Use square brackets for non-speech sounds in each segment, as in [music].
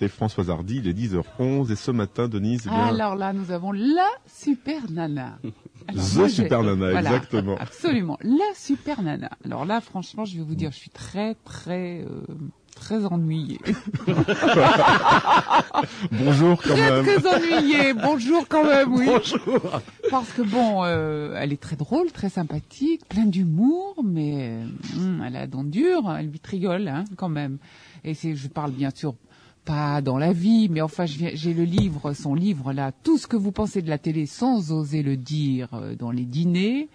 C'est Françoise Hardy, il est 10h11 et ce matin, Denise, eh bien, Alors là, nous avons la super nana. [laughs] Alors, The moi, Super Nana, voilà, exactement. Absolument, la super nana. Alors là, franchement, je vais vous dire, je suis très, très, euh, très ennuyée. [laughs] bonjour quand Très, même. très ennuyée. Bonjour quand même, oui. Bonjour. Parce que bon, euh, elle est très drôle, très sympathique, pleine d'humour, mais euh, hum, elle a la dent dure, elle vite rigole hein, quand même. Et c'est, je parle bien sûr pas dans la vie, mais enfin j'ai le livre, son livre là, tout ce que vous pensez de la télé sans oser le dire euh, dans les dîners.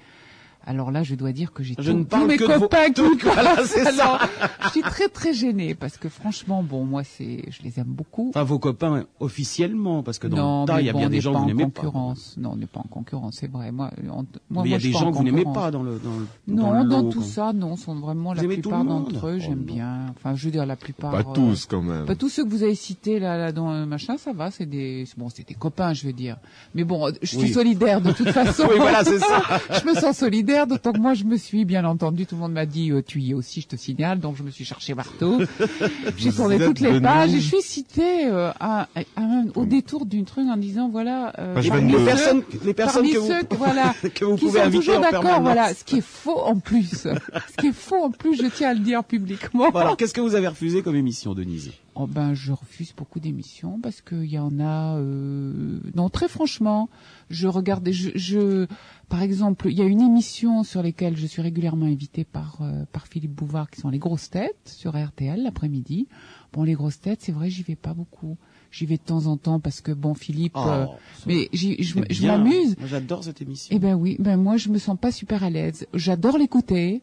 Alors là, je dois dire que j'ai tous- ne tous parle mes que copains qui tout- me [laughs] voilà, passent. c'est ça. Alors, je suis très très gênée parce que franchement, bon, moi c'est, je les aime beaucoup. Enfin, vos copains officiellement, parce que dans non, le tas, il y a bon, bien des gens que vous n'aimez pas. concurrence. Non, on n'est pas en concurrence, c'est vrai. Moi, on- moi, Mais il y moi, a je des gens en que vous n'aimez pas dans le dans, le- Non, le dans lot, tout quoi. ça, non, sont vraiment la Vous plupart le d'entre eux, Oh, j'aime bien. Enfin, je veux dire la plupart. Pas euh, tous quand même. Pas tous ceux que vous avez cités là, là dans le machin, ça va, c'est des, bon, c'est des copains, je veux dire. Mais bon, je suis solidaire de toute [laughs] façon. Oui, voilà, c'est ça. [laughs] je me sens solidaire, d'autant que moi, je me suis, bien entendu, tout le monde m'a dit, euh, tu y es aussi, je te signale, donc je me suis cherché partout. [laughs] J'ai tourné toutes les pages, et je suis citée euh, à, à- à- au détour d'une truc en disant, voilà, euh, Page parmi 22. Les personnes, les personnes parmi que vous, ceux [laughs] voilà, que vous qui pouvez sont toujours d'accord, voilà, ce qui est faux en plus. [laughs] ce qui est faux en plus, je tiens à le dire publiquement. Bon, alors, qu'est-ce que vous avez refusé comme émission, Denise? Oh ben, je refuse beaucoup d'émissions parce qu'il y en a. Euh... Non, très franchement, je regarde. Je, je, par exemple, il y a une émission sur lesquelles je suis régulièrement invitée par euh, par Philippe Bouvard, qui sont les grosses têtes sur RTL l'après-midi. Bon, les grosses têtes, c'est vrai, j'y vais pas beaucoup. J'y vais de temps en temps parce que bon, Philippe. euh, Oh, mais j'y- je, m'amuse. J'adore cette émission. Eh ben oui, ben moi je me sens pas super à l'aise. J'adore l'écouter.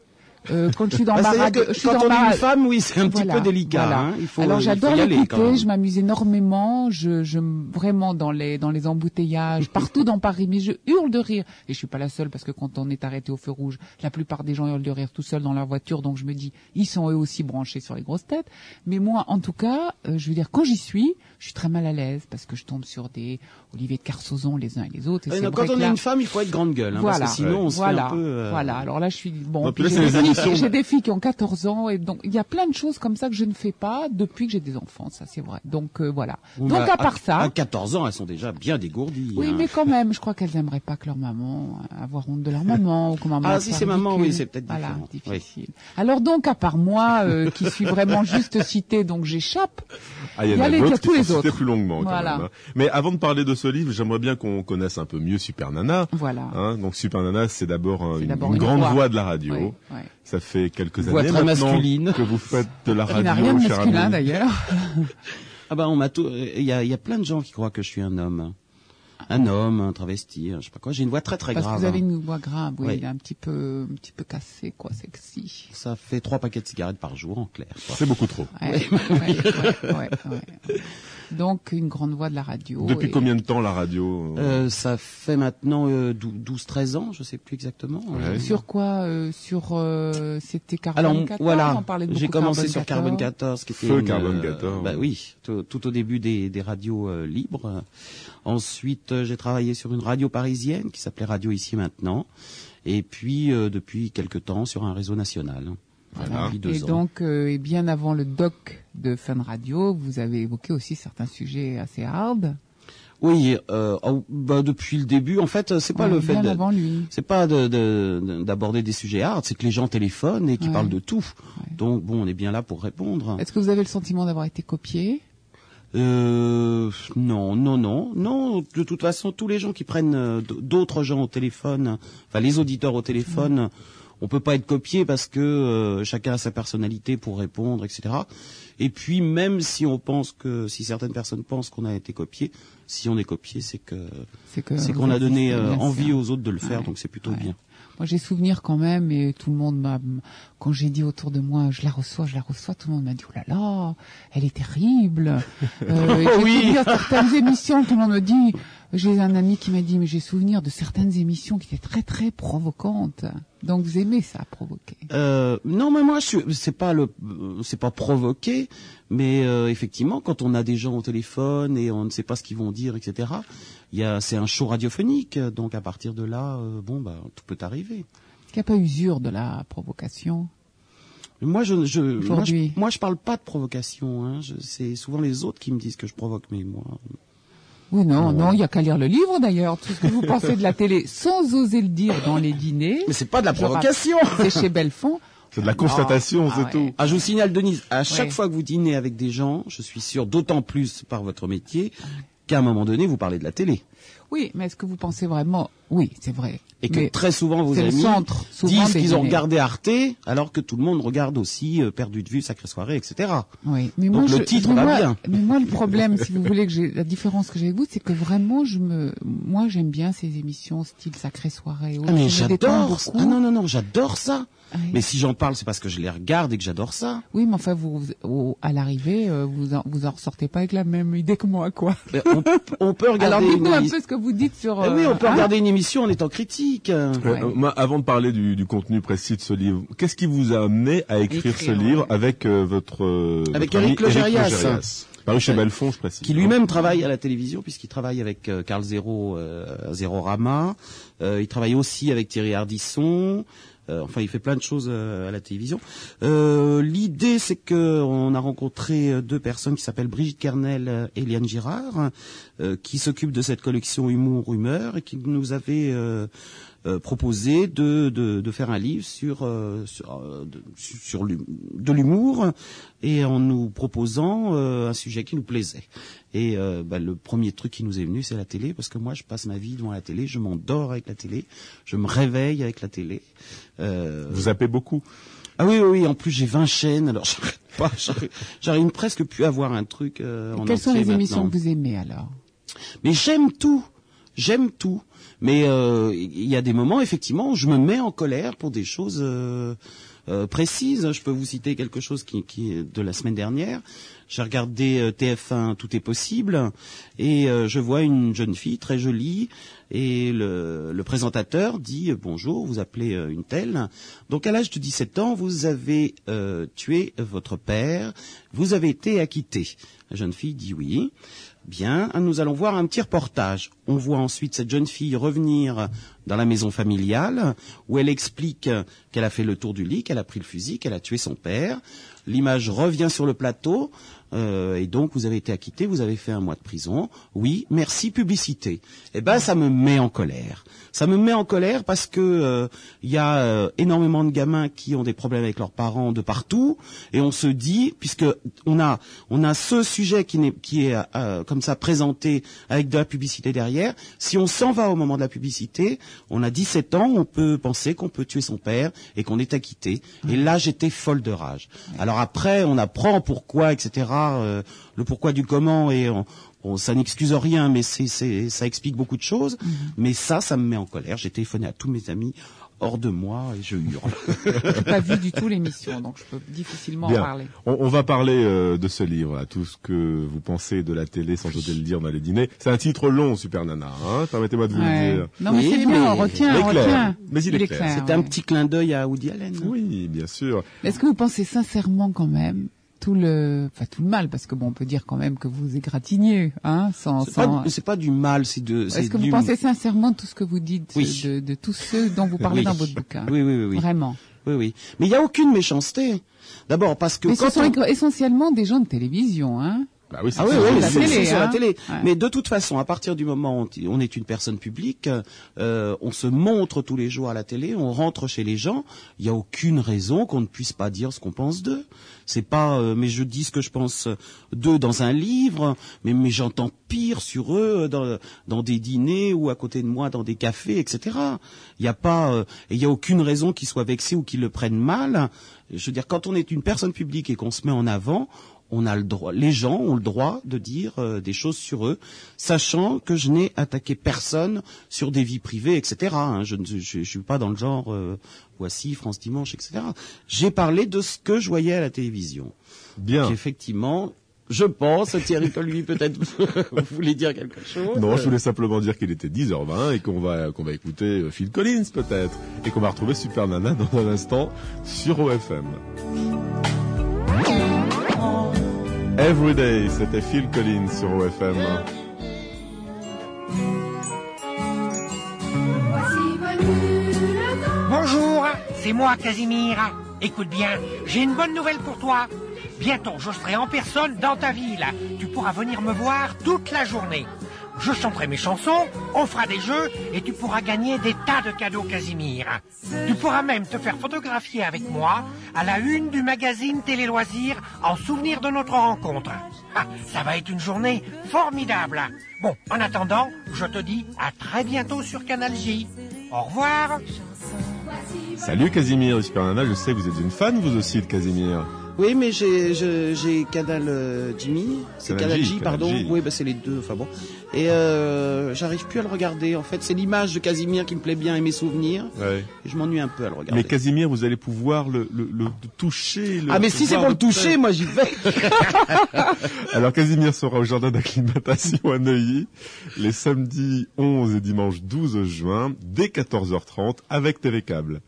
Euh, quand je suis dans Bah, ma radio, je suis quand dans on ma est une femme, oui, c'est un petit peu délicat. voilà. hein. Il faut, Alors j'adore l'écouter, je m'amuse énormément, je, je vraiment dans les dans les embouteillages, partout dans Paris, mais je hurle de rire. Et je suis pas la seule parce que quand on est arrêté au feu rouge, la plupart des gens hurlent de rire tout seuls dans leur voiture, donc je me dis ils sont eux aussi branchés sur les grosses têtes. Mais moi, en tout cas, euh, je veux dire quand j'y suis, je suis très mal à l'aise parce que je tombe sur des Olivier de Carsozon les uns et les autres. Et non, vrai Quand on est là- une femme, il faut être grande gueule, hein, voilà. parce que sinon on se voilà. fait un peu. euh, Voilà. Alors là, je suis bon. Puis là, j'ai des, les filles- émissions- j'ai des filles qui ont 14 ans et donc il y a plein de choses comme ça que je ne fais pas depuis que j'ai des enfants. Ça, c'est vrai. Donc euh, voilà. donc à part ça. À 14 ans, elles sont déjà bien dégourdies. Oui, hein. mais quand même, je crois qu'elles aimeraient pas que leur maman euh, avoir honte de leur [laughs] maman ou que maman. Ah, si c'est maman, oui, c'est peut-être voilà, différent. Oui. difficile. Alors donc, à part moi, euh, qui suis vraiment juste citée, donc j'échappe. Ah, il y en Il y a a les- d'autres il y a qui tous les sont cités autres. plus longuement. quand Voilà. même, hein. Mais avant de parler de ce livre, j'aimerais bien qu'on connaisse un peu mieux Super Nana. Voilà. Hein, donc Super Nana, c'est d'abord un- une, d'abord une une grande voix. voix de la radio. Ouais. Ça fait quelques Voix années très maintenant masculine. que vous faites de la [laughs] radio, n'a rien de cher masculin d'ailleurs. [laughs] Ah bah on m'a tout. Il y a, il y a plein de gens qui croient que je suis un homme, un homme, un travesti, je sais pas quoi. J'ai une voix très très Parce grave. que vous avez hein. une voix grave, oui, Oui. il est un petit peu, un petit peu cassé, quoi, sexy. Ça fait trois paquets de cigarettes par jour en clair. C'est beaucoup trop. Ouais, ouais, ouais, ouais, ouais. Donc une grande voix de la radio. Depuis et- combien de temps la radio Euh, ça fait maintenant euh, 12-13 ans, je sais plus exactement. Ouais. Sur quoi euh, Sur euh, c'était Alors Carbone 14 voilà, on parlait de j'ai commencé Carbone sur Carbone 14, qui était Feu une, Carbone euh, 14, bah oui. oui, tout, tout au début des, des radios euh, libres. Ensuite, euh, j'ai travaillé sur une radio parisienne qui s'appelait Radio Ici et Maintenant, et puis euh, depuis quelque temps sur un réseau national. Voilà, Et donc, euh, et bien avant le doc de Fun Radio, vous avez évoqué aussi certains sujets assez hard. Oui, euh, oh, bah, depuis le début, en fait, c'est pas Ouais, le fait bien de, avant lui. c'est pas de- de- d'aborder des sujets hard, c'est que les gens téléphonent et qui Ouais. parlent de tout. Ouais. Donc bon, on est bien là pour répondre. Est-ce que vous avez le sentiment d'avoir été copié? Euh, non, non, non, non. De toute façon, tous les gens qui prennent euh, d'autres gens au téléphone, enfin les auditeurs au téléphone, on peut pas être copié parce que euh, chacun a sa personnalité pour répondre, etc. Et puis même si on pense que, si certaines personnes pensent qu'on a été copié, si on est copié, c'est que C'est qu'on a donné euh, envie aux autres de le faire, Ouais. donc c'est plutôt Ouais. bien. Moi, j'ai souvenir quand même, et tout le monde m'a, quand j'ai dit autour de moi, je la reçois, je la reçois, tout le monde m'a dit, oh là là, elle est terrible. [laughs] Euh, et j'ai Oui. souvenir de [laughs] certaines émissions, tout le monde me dit, j'ai un ami qui m'a dit, mais j'ai souvenir de certaines émissions qui étaient très très provocantes. Donc vous aimez ça, provoquer. Euh, non, mais moi, c'est pas le, euh, c'est pas provoqué, mais euh, effectivement, quand on a des gens au téléphone et on ne sait pas ce qu'ils vont dire, etc. Il y a, c'est un show radiophonique, donc à partir de là, euh, bon, bah, tout peut arriver. Est-ce qu'il n'y a pas usure de la provocation? Moi, je, je, moi, je, Aujourd'hui. moi, je parle pas de provocation. Hein. C'est souvent les autres qui me disent que je provoque, mais moi. Oui, non, non, il y a qu'à lire le livre d'ailleurs. Tout ce que vous pensez de la télé, sans oser le dire dans les dîners, Mais c'est pas de la provocation. c'est chez Belfond. C'est de la constatation, Ah c'est ouais. tout. Ah, je vous signale, Denise, à chaque Ouais. fois que vous dînez avec des gens, je suis sûr, d'autant plus par votre métier, qu'à un moment donné, vous parlez de la télé. Oui, mais est-ce que vous pensez vraiment Oui, c'est vrai. Et que Mais très souvent, vos amis centre, souvent, disent qu'ils ont regardé Arte, alors que tout le monde regarde aussi euh, Perdu de vue, Sacrée Soirée, etc. Oui, mais Donc moi, le je- titre mais va moi- bien. Mais moi, le problème, si vous voulez que j'ai la différence que j'ai avec vous, c'est que vraiment, je me, moi, j'aime bien ces émissions style Sacrée Soirée. Ah, mais j'adore. Ah non, non, non, j'adore ça. Ah oui. Mais si j'en parle, c'est parce que je les regarde et que j'adore ça. Oui, mais enfin, vous, vous- à l'arrivée, euh, vous en, vous en ressortez pas avec la même idée que moi, quoi. On, on peut [laughs] regarder Alors, dites-nous une un peu ce que vous dites sur. Eh oui, euh, on peut hein regarder une émission en étant critique. Euh, Ouais. euh, moi, avant de parler du, du contenu précis de ce livre, qu'est-ce qui vous a amené à écrire, ce Écrire, livre ouais. avec euh, votre euh, Avec votre Éric Logérias. Paru chez Belfond, je précise. qui lui-même travaille à la télévision puisqu'il travaille avec euh, Carl Zero, euh, Zero Rama. Euh, il travaille aussi avec Thierry Ardisson. Euh, enfin, il fait plein de choses euh, à la télévision. Euh, L'idée, c'est que on a rencontré deux personnes qui s'appellent Brigitte Kernel et Liane Girard, qui s'occupent de cette collection Humour Humeur et qui nous avaient euh, proposé de, de, de faire un livre sur euh, sur, euh, de, sur de l'humour et en nous proposant euh, un sujet qui nous plaisait. Et euh, bah, le premier truc qui nous est venu, c'est la télé, parce que moi, je passe ma vie devant la télé, je m'endors avec la télé, je me réveille avec la télé. Euh, Vous zappez beaucoup. Ah oui, oui, oui, en plus j'ai 20 chaînes, alors [laughs] j'arrête pas, j'arrive- presque plus à voir un truc euh, en Quelles sont les émissions que vous aimez alors? Mais j'aime tout. J'aime tout. Mais euh, il y a des moments, effectivement, je me mets en colère pour des choses euh, euh, précises. Je peux vous citer quelque chose qui, qui est de la semaine dernière. J'ai regardé euh, TF1 Tout est possible et euh, je vois une jeune fille très jolie et le, le présentateur dit bonjour, vous appelez une telle. Donc à l'âge de 17 ans, vous avez euh, tué votre père, vous avez été acquitté. La jeune fille dit oui. Bien, nous allons voir un petit reportage. On voit ensuite cette jeune fille revenir dans la maison familiale où elle explique qu'elle a fait le tour du lit, qu'elle a pris le fusil, qu'elle a tué son père. L'image revient sur le plateau euh, et donc vous avez été acquitté, vous avez fait un mois de prison. Oui, merci publicité. Eh ben ça me met en colère. Ça me met en colère parce que euh, il y a euh, énormément de gamins qui ont des problèmes avec leurs parents de partout et on se dit puisque on a on a ce sujet qui, n'est, qui est euh, comme ça présenté avec de la publicité derrière. Si on s'en va au moment de la publicité, on a 17 ans, on peut penser qu'on peut tuer son père et qu'on est acquitté. Et là, j'étais folle de rage. Alors après, on apprend pourquoi, etc. euh, le pourquoi du comment et on, Bon, ça n'excuse rien, mais c'est, c'est, ça explique beaucoup de choses. Mais ça, ça me met en colère. J'ai téléphoné à tous mes amis hors de moi et je hurle. J'ai pas vu du tout l'émission, donc je peux difficilement Bien. en parler. On, on va parler euh, de ce livre, à tout ce que vous pensez de la télé sans oser le dire dans les dîners. C'est un titre long, Super Nana. Hein Permettez-moi de vous Ouais. le dire. Non, mais Oui, c'est bien, mais- on retient, Il est on clair. retient. Mais il est clair. C'était un ouais. petit clin d'œil à Woody Allen. Oui, bien sûr. Est-ce que vous pensez sincèrement quand même tout le, enfin tout le mal, parce que bon, on peut dire quand même que vous égratignez, hein, sans, C'est sans. pas, c'est pas du mal, c'est de. Est-ce que vous pensez sincèrement tout ce que vous dites Oui. de, de tous ceux dont vous parlez Oui. dans votre bouquin? Oui, oui, oui, oui. Vraiment. oui, oui. Mais il n'y a aucune méchanceté. D'abord parce que Mais quand ce sont on- essentiellement des gens de télévision, hein. Bah oui, c'est Ah oui, oui, la c'est télé, sur la hein. télé. Ouais. Mais de toute façon, à partir du moment où on est une personne publique, euh, on se montre tous les jours à la télé, on rentre chez les gens. Il n'y a aucune raison qu'on ne puisse pas dire ce qu'on pense d'eux. C'est pas, euh, mais je dis ce que je pense d'eux dans un livre, mais mais j'entends pire sur eux dans dans des dîners ou à côté de moi dans des cafés, etc. Il n'y a pas, euh, et il y a aucune raison qu'ils soient vexés ou qu'ils le prennent mal. Je veux dire, quand on est une personne publique et qu'on se met en avant, on a le droit, les gens ont le droit de dire euh, des choses sur eux, sachant que je n'ai attaqué personne sur des vies privées, etc. hein. Je ne je, je suis pas dans le genre euh, voici France Dimanche, etc. J'ai parlé de ce que je voyais à la télévision. Bien. Effectivement, je pense, Thierry lui peut-être [laughs] vous voulez dire quelque chose? Non, je voulais simplement dire qu'il était 10h20 et qu'on va qu'on va écouter euh, Phil Collins peut-être et qu'on va retrouver Super Nana dans un instant sur OFM. Everyday, c'était Phil Collins sur OFM. Bonjour, c'est moi Casimir. Écoute bien, j'ai une bonne nouvelle pour toi. Bientôt, je serai en personne dans ta ville. Tu pourras venir me voir toute la journée. Je chanterai mes chansons, on fera des jeux et tu pourras gagner des tas de cadeaux Casimir. Tu pourras même te faire photographier avec moi à la une du magazine Télé Loisirs en souvenir de notre rencontre. Ah, ça va être une journée formidable. Bon, en attendant, je te dis à très bientôt sur Canal J. Au revoir. Salut Casimir, Super Nana, je sais que vous êtes une fan vous aussi de Casimir. Oui, mais j'ai Canal euh, Jimmy, c'est Canal Canal J, J, pardon. Canal J. Oui, bah c'est les deux. Enfin bon. Et euh, j'arrive plus à le regarder. En fait, c'est l'image de Casimir qui me plaît bien et mes souvenirs. Ouais. Et je m'ennuie un peu à le regarder. Mais Casimir, vous allez pouvoir le, le, le toucher. Le, ah, mais si c'est pour le toucher, moi j'y vais. [laughs] Alors Casimir sera au jardin d'acclimatation à Neuilly les samedis 11 et dimanche 12 juin dès 14h30 avec TV Câble.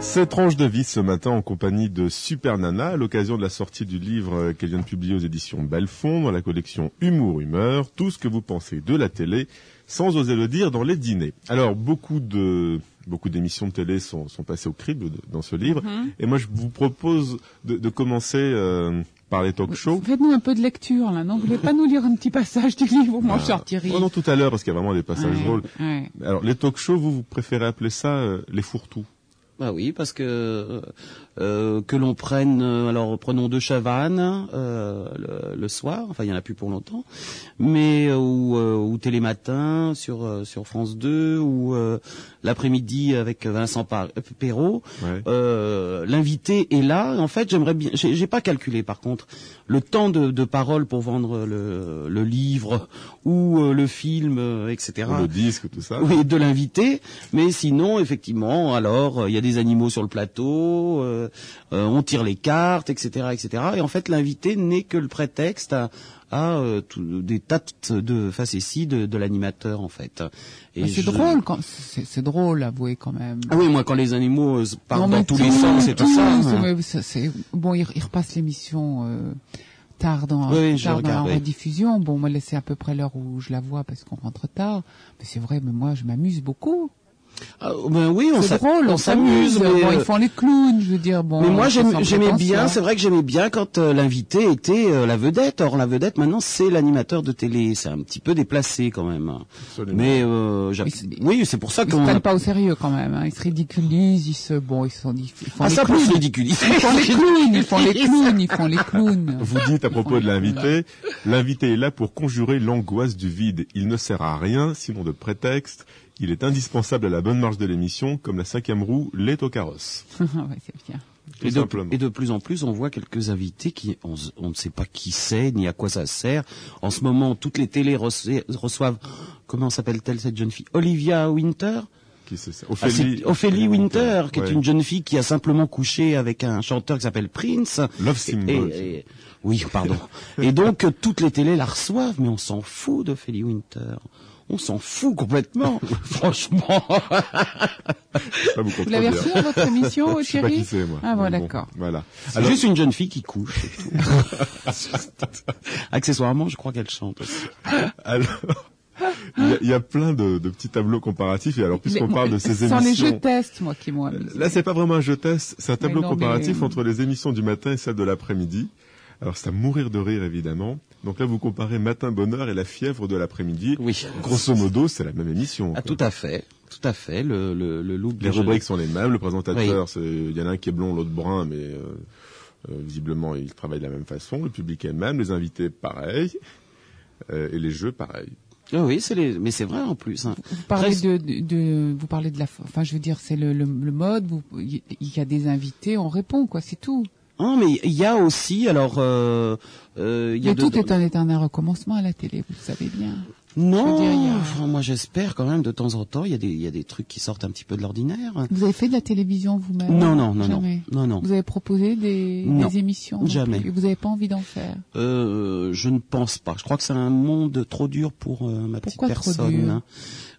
Cette tranche de vie ce matin en compagnie de Super Nana à l'occasion de la sortie du livre euh, qu'elle vient de publier aux éditions Belfond dans la collection Humour Humeur, tout ce que vous pensez de la télé sans oser le dire dans les dîners. Alors beaucoup de beaucoup d'émissions de télé sont, sont passées au crible de- dans ce livre et moi je vous propose de, de commencer euh, par les talk shows. Faites-nous un peu de lecture, là, non? Vous voulez pas nous lire un petit passage du livre moi je sortirai Oh non, tout à l'heure, parce qu'il y a vraiment des passages Ouais, drôles. ouais. Alors, les talk shows, vous, vous préférez appeler ça euh, les fourre-tout? Bah oui, parce que euh, que l'on prenne, euh, alors prenons deux Chavannes euh, le, le soir, enfin il y en a plus pour longtemps, mais euh, ou, euh, ou Télématin sur euh, sur France 2 ou euh, l'après-midi avec Vincent Perrault. Ouais. Euh, L'invité est là. En fait, j'aimerais bien. J'ai pas calculé par contre le temps de, de parole pour vendre le, le livre ou euh, le film, euh, etc. Ou Le disque, tout ça Oui, de l'invité. Mais sinon, effectivement, alors euh, il y a des animaux sur le plateau, euh, euh, on tire les cartes, etc., etc. Et en fait, l'invité n'est que le prétexte à, à, euh, tout- des tas de facéties de, de l'animateur, en fait. Et c'est je- drôle, quand c'est drôle, avouez quand même. Ah oui, moi, quand les animaux euh, partent dans tous les sens et tout, ça. hein. mais ça, c'est bon. Il, il repasse l'émission euh, tard dans, Oui, je tard dans la rediffusion. Bon, moi, c'est à peu près l'heure où je la vois parce qu'on rentre tard. Mais c'est vrai, mais moi, je m'amuse beaucoup. Ah, ben oui, on drôle, s'amuse. mais, Bon, euh, ils font les clowns, je veux dire. Bon, Mais moi j'aimais bien, c'est vrai que j'aimais bien quand euh, l'invité était euh, la vedette. Or la vedette maintenant c'est l'animateur de télé, c'est un petit peu déplacé quand même. Absolument. Mais euh, oui, c'est pour ça Ils se qu'on prennent pas au sérieux quand même. Hein. Ils se ridiculisent, ils se, bon, ils sont, ils font ah les ça ridiculiser. Ils font les clowns, ils font les [laughs] clowns, ils font les clowns. Vous dites à propos de l'invité, l'invité est là pour conjurer l'angoisse du vide. Il ne sert à rien, sinon de prétexte. Il est indispensable à la bonne marche de l'émission, comme la cinquième roue l'est au carrosse. [laughs] ouais, c'est bien. Tout Et de, simplement. et de plus en plus, on voit quelques invités qui, on, ne sait pas qui c'est ni à quoi ça sert. En ce moment, toutes les télés reço- reçoivent, comment s'appelle-t-elle cette jeune fille? Olivia Winter? Qui c'est ça? Ah, Ophélie Winter, qui est Ouais. une jeune fille qui a simplement couché avec un chanteur qui s'appelle Prince. Love symbol. Et- et- oui, pardon. [laughs] et donc, toutes les télés la reçoivent, mais on s'en fout d'Ophélie Winter. On s'en fout complètement. [laughs] Franchement. Vous Vous l'avez reçu dans votre émission, [laughs] Je sais pas Thierry qui c'est, moi. Ah bon, d'accord. Voilà. Alors, juste une jeune fille qui couche. [laughs] Accessoirement, je crois qu'elle chante aussi. alors, il y, a, il y a plein de, de petits tableaux comparatifs. Et alors, puisqu'on parle de ces Ce sont les jeux émissions... tests, moi, qui amusé. Là, c'est pas vraiment un jeu test, c'est un tableau non, mais- comparatif entre les émissions du matin et celles de l'après-midi. Alors, c'est à mourir de rire, évidemment. Donc là, vous comparez Matin Bonheur et La Fièvre de l'après-midi. Oui. Grosso modo, c'est la même émission. Ah, tout à fait. Tout à fait. Le, le, le look Les de- rubriques sont les mêmes. Le présentateur, c'est il y en a un qui est blond, l'autre brun, mais euh, euh, visiblement, ils travaillent de la même façon. Le public est le même, les invités, pareil. Euh, et les jeux, pareil. Ah oui, c'est les, mais c'est vrai en plus. hein. Vous parlez de, de, de- vous parlez de la, enfin, je veux dire, c'est le, le, le mode. vous- Il y a des invités, on répond, quoi, c'est tout. Ah, mais il y a aussi, alors, euh, euh, y a Mais de- tout est un éternel recommencement à la télé, vous le savez bien. Non, Je veux dire, il y a- enfin, moi j'espère quand même de temps en temps, il y a des, il y a des trucs qui sortent un petit peu de l'ordinaire. Vous avez fait de la télévision vous-même Non, non, non, non, Jamais. non, non. Vous avez proposé des, Non, des émissions non jamais. et Vous n'avez pas envie d'en faire Euh, je ne pense pas. Je crois que c'est un monde trop dur pour euh, ma Pourquoi petite trop personne. dur hein.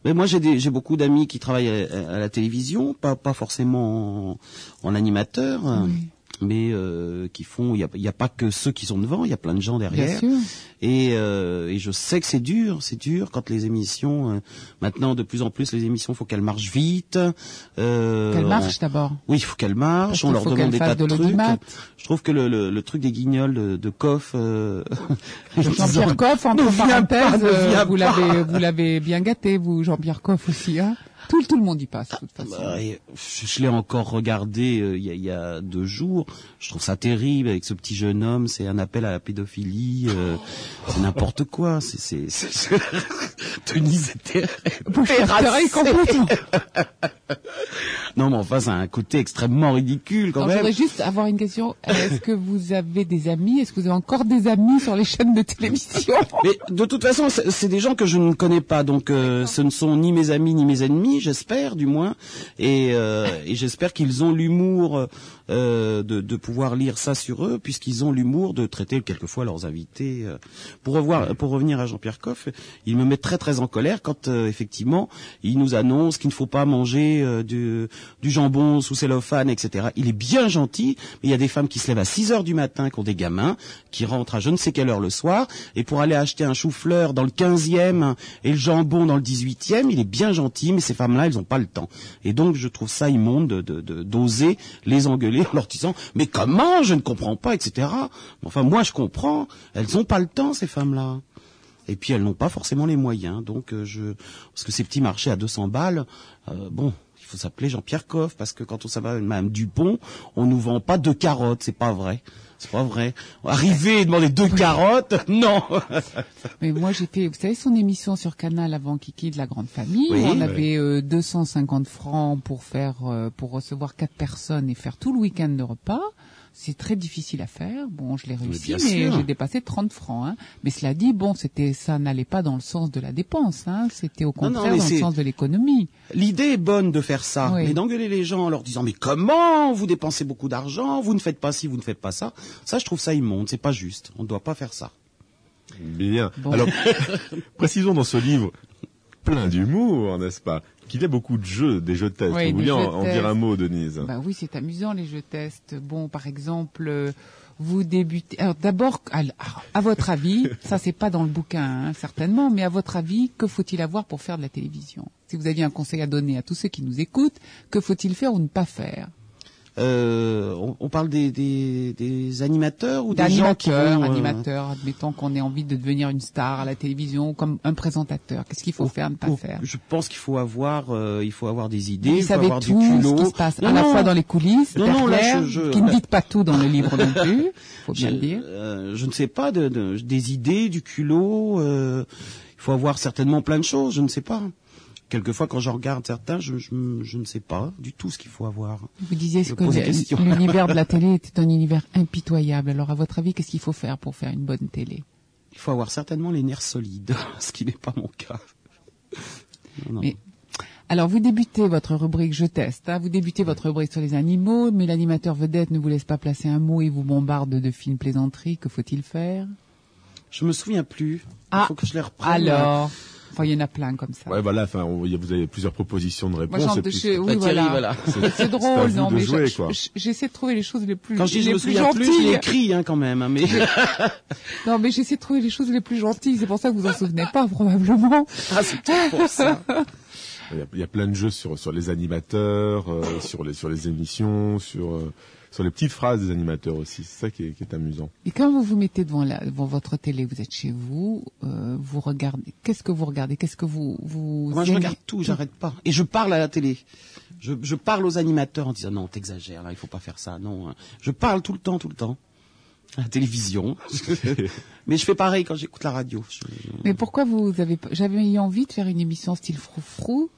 Mais moi j'ai beaucoup d'amis qui travaillent à, à la télévision, pas pas forcément en, en animateur. Oui. Mais euh, qui font. Il n'y a, a, pas que ceux qui sont devant, il y a plein de gens derrière. Bien sûr. Et, euh, et je sais que c'est dur, c'est dur quand les émissions. euh, maintenant, de plus en plus, les émissions, faut qu'elles marchent vite. Euh, Qu'elle on- marche d'abord. Oui, il faut qu'elles marchent. Parce On leur demande qu'elles des tas de, de trucs. Je trouve que le, le, le truc des guignols de, de Coff. Euh, [laughs] Jean-Pierre [laughs] Coff, entre parenthèses, euh, vous l'avez bien gâté, vous, Jean-Pierre Coff aussi, hein. Tout, tout le monde y passe, de toute façon. Bah, je l'ai encore regardé euh, il y, a, il y a deux jours. Je trouve ça terrible avec ce petit jeune homme. C'est un appel à la pédophilie. euh, c'est n'importe quoi. C'est, c'est, c'est, [laughs] Denise était complètement. Non, mais enfin, ça a un côté extrêmement ridicule quand Alors, je même. voudrais juste avoir une question. Est-ce que vous avez des amis? Est-ce que vous avez encore des amis sur les chaînes de télévision? [laughs] Mais de toute façon, c'est c'est des gens que je ne connais pas, donc euh, ce ne sont ni mes amis ni mes ennemis, j'espère du moins, et, euh, et j'espère qu'ils ont l'humour euh, de, de pouvoir lire ça sur eux, puisqu'ils ont l'humour de traiter quelquefois leurs invités. euh. Pour revoir, pour revenir à Jean-Pierre Coff, il me met très très en colère quand euh, effectivement il nous annonce qu'il ne faut pas manger euh, du, jambon sous cellophane, etc. Il est bien gentil, mais il y a des femmes qui se lèvent à 6 heures du matin, qui ont des gamins, qui rentrent à je ne sais quelle heure le soir, et pour aller acheter un chou-fleur dans le 15e et le jambon dans le 18e, il est bien gentil, mais ces femmes-là, elles n'ont pas le temps. Et donc, je trouve ça immonde de, d'oser les engueuler en leur disant, mais comment, je ne comprends pas, etc. Enfin, moi, je comprends, elles n'ont pas le temps, ces femmes-là. Et puis elles n'ont pas forcément les moyens. Donc euh, je parce que ces petits marchés à 200 balles, euh, bon, faut s'appeler Jean-Pierre Coff parce que quand on s'appelle Madame Dupont, on nous vend pas deux carottes, c'est pas vrai. C'est pas vrai. Arriver et demander deux carottes, [laughs] non. Mais moi, j'ai fait, vous savez, son émission sur Canal avant Kiki de la grande famille. Oui. on avait euh, 250 francs pour faire, euh, pour recevoir quatre personnes et faire tout le week-end de repas. C'est très difficile à faire. Bon, je l'ai réussi, mais, j'ai dépassé 30 francs. Hein. Mais cela dit, bon, c'était, ça n'allait pas dans le sens de la dépense. Hein. C'était au Non, non, contraire dans le sens de l'économie. L'idée est bonne de faire ça, Oui. mais d'engueuler les gens en leur disant mais comment vous dépensez beaucoup d'argent, vous ne faites pas ci, vous ne faites pas ça, ça je trouve ça immonde, c'est pas juste. On ne doit pas faire ça. Bien. Bon. Alors, [laughs] précisons dans ce livre plein d'humour, n'est-ce pas? Qu'il y a beaucoup de jeux, des jeux de test. Oui, Vous jeux en, de en test. dire un mot, Denise? Bah oui, c'est amusant les jeux tests. Bon, par exemple, euh, vous débutez. Alors d'abord, à, à votre avis, [laughs] ça c'est pas dans le bouquin hein, certainement, mais à votre avis, que faut-il avoir pour faire de la télévision? Si vous aviez un conseil à donner à tous ceux qui nous écoutent, que faut-il faire ou ne pas faire? Euh, on, on parle des, des, des animateurs ou des gens qui vont, euh, animateur. Admettons qu'on ait envie de devenir une star à la télévision, comme un présentateur. Qu'est-ce qu'il faut faire, ne pas oh, faire? Je pense qu'il faut avoir, euh, il faut avoir des idées, Vous il faut savez avoir tout du ce culot. qui se passe, Non, à la fois dans les coulisses, Non, non, là, derrière, je- je- qui ne dites pas tout dans le livre non plus, [laughs] faut bien je, le dire. euh, je ne sais pas, de, de- des idées, du culot. euh, il faut avoir certainement plein de choses, je ne sais pas. Quelquefois, quand je regarde certains, je, je, je ne sais pas du tout ce qu'il faut avoir. Vous disiez que l'univers de la [laughs] télé était un univers impitoyable. Alors, à votre avis, qu'est-ce qu'il faut faire pour faire une bonne télé? Il faut avoir certainement les nerfs solides, [laughs] ce qui n'est pas mon cas. Non, non. Mais- Alors, vous débutez votre rubrique Je teste. hein, vous débutez votre rubrique sur les animaux, mais l'animateur vedette ne vous laisse pas placer un mot et vous bombarde de fines plaisanteries. Que faut-il faire? Je me souviens plus. Ah, il faut que je les reprenne. Alors, enfin, il y en a plein comme ça. Ouais, voilà, enfin, on- vous avez plusieurs propositions de Moi, réponse. j'en- et puis- je- oui, voilà. voilà. C'est drôle, non, mais j'essaie de trouver les choses les plus, Quand je dis je les me plus souviens plus, je l'écris hein, quand même. hein, mais [laughs] Non, mais j'essaie de trouver les choses les plus gentilles. C'est pour ça que vous en souvenez pas, probablement. ah, c'est pour ça. [laughs] Il y, a, il y a plein de jeux sur, sur les animateurs, euh, [coughs] sur, les, sur les émissions, sur, euh, sur les petites phrases des animateurs aussi. C'est ça qui est, qui est amusant. Et quand vous vous mettez devant, la, devant votre télé, vous êtes chez vous, euh, vous regardez. Qu'est-ce que vous regardez? Qu'est-ce que vous vous Moi, je regarde tout, j'arrête pas. Et je parle à la télé. Je, je parle aux animateurs en disant non, t'exagères là, il faut pas faire ça. Non, hein. je parle tout le temps, tout le temps. À la télévision. [laughs] Mais je fais pareil quand j'écoute la radio. Je- Mais pourquoi vous avez pas- J'avais eu envie de faire une émission style froufrou.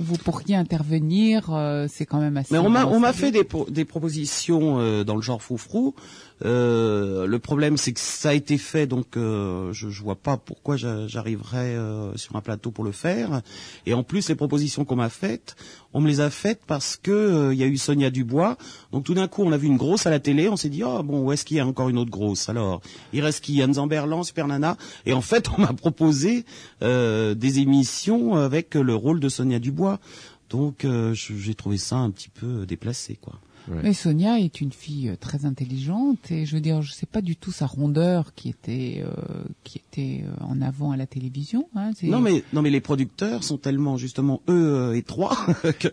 Vous pourriez intervenir. euh, c'est quand même assez. Mais on m'a on m'a sérieux. fait des, pro- des propositions euh, dans le genre froufrou. Euh, le problème c'est que ça a été fait donc euh, je, je vois pas pourquoi j'a- j'arriverais euh, sur un plateau pour le faire. Et en plus les propositions qu'on m'a faites, on me les a faites parce que il y a eu Sonia Dubois. Donc tout d'un coup on a vu une grosse à la télé, on s'est dit oh bon où est-ce qu'il y a encore une autre grosse? Alors Il reste qui Anne Zamberlan, Super Nana. Et en fait [laughs] on m'a proposé des émissions avec le rôle de Sonia Dubois. Donc j'ai trouvé ça un petit peu déplacé quoi. Ouais. Mais Sonia est une fille euh, très intelligente et je veux dire, je sais pas du tout sa rondeur qui était euh, qui était euh, en avant à la télévision. Hein, c'est- Non mais non mais les producteurs sont tellement justement eux euh, étroits [laughs] que-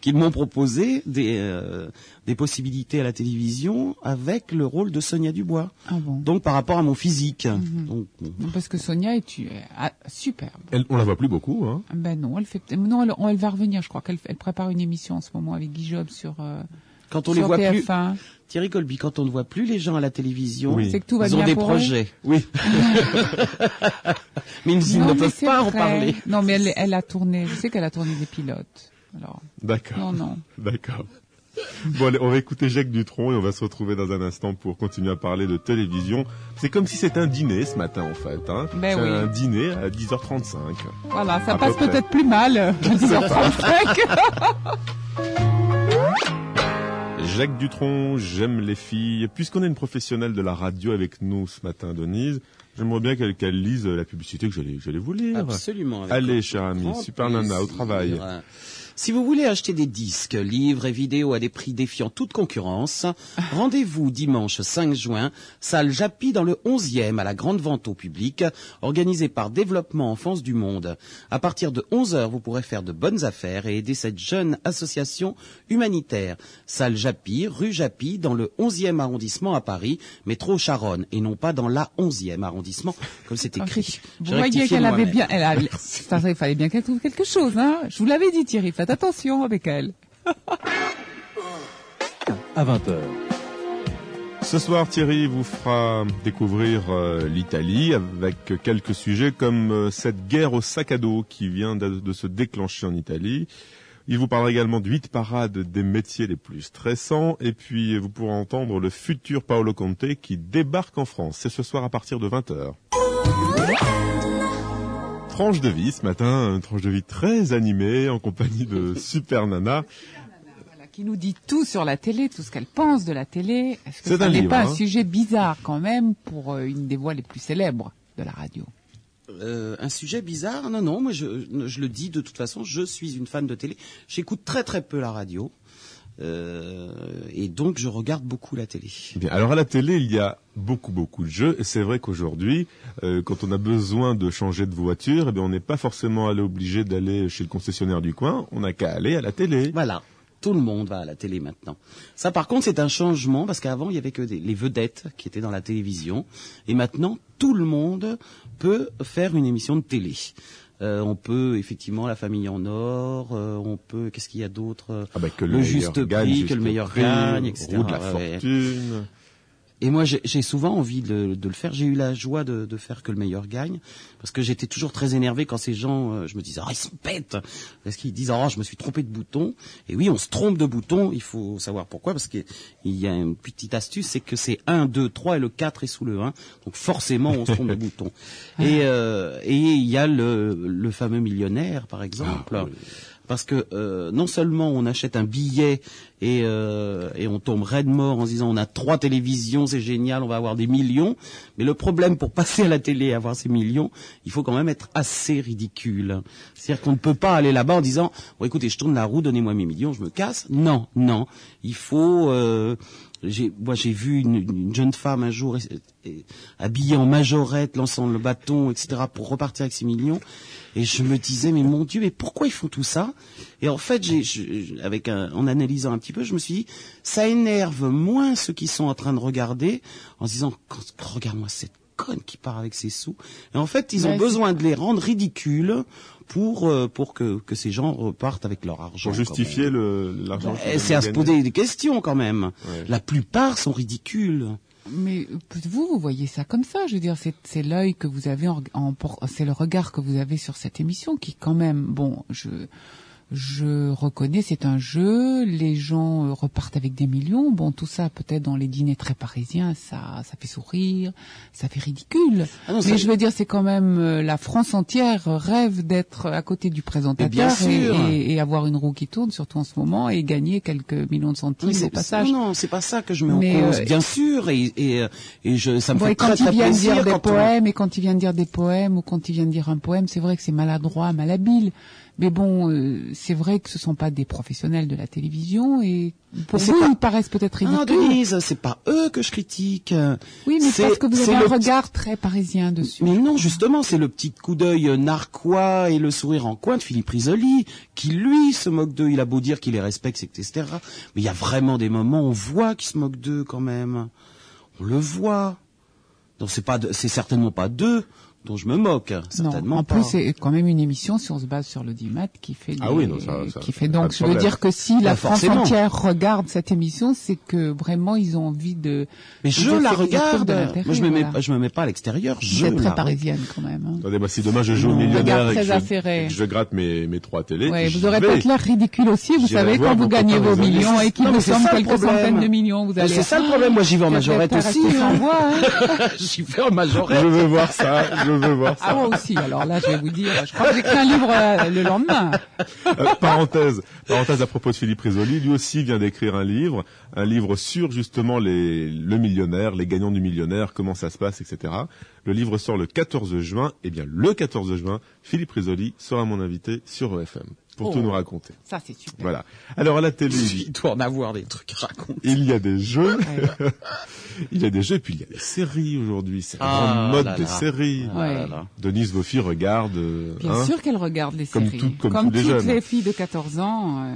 qu'ils m'ont proposé des euh, des possibilités à la télévision avec le rôle de Sonia Dubois. Ah bon. Donc par rapport à mon physique. Mhm. Donc bon. Non, Parce que Sonia est euh, ah, superbe. Elle- on la voit plus beaucoup, hein. Ben non, elle fait non, elle, elle va revenir. Je crois qu'elle elle prépare une émission en ce moment avec Guy Job sur euh, quand on sur les voit plus TF1. Thierry Colby quand on ne voit plus les gens à la télévision, Oui. C'est que tout va ils ont des pour projets. Oui. [laughs] Mais ils, ils Non, ne mais peuvent pas en vrai. parler. Non, mais elle, elle a tourné. Je sais qu'elle a tourné des pilotes. Alors, D'accord. non, non. D'accord. Bon, allez, on va écouter Jacques Dutronc et on va se retrouver dans un instant pour continuer à parler de télévision. C'est comme si c'était un dîner ce matin, en fait. Hein. Ben C'est oui. un dîner à 10h35. Voilà, ça À passe peut-être plus mal. euh, à 10h35. [laughs] [laughs] Jacques Dutronc, j'aime les filles. Puisqu'on a une professionnelle de la radio avec nous ce matin, Denise, j'aimerais bien qu'elle lise la publicité que j'allais vous lire. Absolument. Allez, cher ami, super nana, au travail. Si vous voulez acheter des disques, livres et vidéos à des prix défiant toute concurrence, [laughs] rendez-vous dimanche 5 juin, salle Japy dans le 11e à la grande vente au public, organisée par Développement Enfance du Monde. À partir de 11h, vous pourrez faire de bonnes affaires et aider cette jeune association humanitaire. Salle Japy, rue Japy, dans le 11e arrondissement à Paris, métro Charonne, et non pas dans la 11e arrondissement, comme c'est écrit. Vous J'ai voyez rectifié qu'elle avait bien, elle [laughs] il fallait bien qu'elle trouve quelque chose, hein. Je vous l'avais dit, Thierry, faites attention avec elle. à 20h. Ce soir, Thierry vous fera découvrir euh, l'Italie avec quelques sujets comme euh, cette guerre au sac à dos qui vient de, de se déclencher en Italie. Il vous parlera également de huit parades des métiers les plus stressants et puis vous pourrez entendre le futur Paolo Conte qui débarque en France. C'est ce soir à partir de 20h. Tranche de vie ce matin, une tranche de vie très animée en compagnie de [laughs] Super Nana. Voilà, qui nous dit tout sur la télé, tout ce qu'elle pense de la télé. Est-ce que C'est ça un n'est pas hein. un sujet bizarre quand même pour euh, une des voix les plus célèbres de la radio? Euh, un sujet bizarre? Non, non, moi je, je le dis de toute façon, je suis une fan de télé. J'écoute très très peu la radio. Euh, et donc je regarde beaucoup la télé. Eh Bien, alors à la télé, il y a beaucoup, beaucoup de jeux. Et c'est vrai qu'aujourd'hui, euh, quand on a besoin de changer de voiture, eh bien, on n'est pas forcément allé obligé d'aller chez le concessionnaire du coin. On n'a qu'à aller à la télé. Voilà. Tout le monde va à la télé maintenant. Ça, par contre, c'est un changement parce qu'avant, il y avait que des- les vedettes qui étaient dans la télévision, et maintenant, tout le monde peut faire une émission de télé. Euh, on peut effectivement la famille en or, euh, on peut qu'est-ce qu'il y a d'autre? Ah bah, que Le le, juste gagne, prix, juste que le meilleur prix, gagne, etc. Roue de la ouais. fortune. Et moi, j'ai souvent envie de, de le faire. J'ai eu la joie de, de faire que le meilleur gagne, parce que j'étais toujours très énervé quand ces gens, euh, je me disais, ah, ils sont bêtes, parce qu'ils disent, oh, je me suis trompé de bouton. Et oui, on se trompe de bouton. Il faut savoir pourquoi, parce qu'il y a une petite astuce, c'est que c'est 1, 2, 3 et le 4 est sous le 1. Donc forcément, on se trompe de [laughs] bouton. Et euh, et il y a le, le fameux millionnaire, par exemple. Ah, oui. Parce que euh, non seulement on achète un billet et, euh, et on tombe raide mort en se disant on a trois télévisions, c'est génial, on va avoir des millions. Mais le problème pour passer à la télé et avoir ces millions, il faut quand même être assez ridicule. C'est-à-dire qu'on ne peut pas aller là-bas en disant bon écoutez, je tourne la roue, donnez-moi mes millions, je me casse. Non, non, il faut. Euh, moi, j'ai vu une, une jeune femme un jour habillée en majorette, lançant le bâton, etc., pour repartir avec ses millions. Et je me disais, mais mon Dieu, mais pourquoi ils font tout ça? Et en fait, j'ai, avec un- en analysant un petit peu, je me suis dit, ça énerve moins ceux qui sont en train de regarder, en se disant, regarde-moi cette conne qui part avec ses sous. Et en fait, ils ont Ouais, besoin de les rendre ridicules pour euh, pour que, que ces gens repartent avec leur argent. Pour justifier l'argent. viennent C'est à se poser des questions quand même. Ouais. La plupart sont ridicules. Mais vous, vous voyez ça comme ça. Je veux dire, c'est c'est l'œil que vous avez, en, en c'est le regard que vous avez sur cette émission qui, quand même, bon, je je reconnais, c'est un jeu. Les gens euh, repartent avec des millions. Bon, tout ça, peut-être dans les dîners très parisiens, ça ça fait sourire, ça fait ridicule. Ah non, Mais ça- je veux dire, c'est quand même euh, la France entière rêve d'être à côté du présentateur bien sûr. et, et avoir une roue qui tourne, surtout en ce moment, et gagner quelques millions de centimes au passage. Non, c'est pas ça que je mets Mais, en cause, euh, bien sûr, et, et, et je, ça me Bon, fait et quand très il très plaisir dire des quand on- poèmes, et quand il vient de dire des poèmes, ou quand il vient de dire un poème, c'est vrai que c'est maladroit, malhabile. Mais bon, euh, c'est vrai que ce sont pas des professionnels de la télévision et pour vous, pas- ils paraissent peut-être Ah non, ridicules. Denise, c'est pas eux que je critique. oui, mais C'est- parce que vous avez un regard très parisien dessus. Mais non, justement, c'est le petit coup d'œil narquois et le sourire en coin de Philippe Risoli, qui lui se moque d'eux. Il a beau dire qu'il les respecte, etc. Mais il y a vraiment des moments, où on voit qu'il se moque d'eux quand même. On le voit. Donc c'est pas, de- c'est certainement pas d'eux dont je me moque. Non, Certainement en pas. plus c'est quand même une émission si on se base sur l'audimat qui fait Ah oui, non, ça- ça- qui fait donc je veux dire que si la Bah, France forcément. entière regarde cette émission, c'est que vraiment ils ont envie de Mais je la regarde. Moi, je me mets, voilà. je me mets pas à l'extérieur. Je la très parisienne quand même. hein. Attendez, moi, si demain je joue au Non. millionnaire et que, je, affairé. et que je gratte mes, mes trois télés, Ouais, vous aurez peut-être l'air ridicule aussi, vous savez, quand vous gagnez vos millions et qu'il Non, vous semble le quelques centaines de millions, vous allez... C'est ça le problème. Moi, j'y vais en majorette aussi. hein. hein. [laughs] J'y vais en majorette. Je veux voir ça, je veux voir ça. Ah moi aussi, alors là je vais vous dire, je crois que j'écris un livre euh, le lendemain. Euh, parenthèse, parenthèse à propos de Philippe Risoli, lui aussi vient d'écrire un livre, un livre sur justement les, le millionnaire, les gagnants du millionnaire, comment ça se passe, etc. Le livre sort le 14 juin, et bien le 14 juin, Philippe Risoli sera mon invité sur EFM pour Oh. tout nous raconter. Ça c'est super. Voilà. Alors à la télé, [laughs] Il doit en avoir des trucs à raconter. il y a des jeux, [laughs] il y a des jeux, et puis il y a des séries aujourd'hui. C'est Ah grande mode là des là. séries. Ah Ouais. là là. Denise Vaufi regarde. euh, Bien hein, sûr qu'elles regardent les Comme séries. tout- comme tous les toutes jeunes. les filles de 14 ans, euh,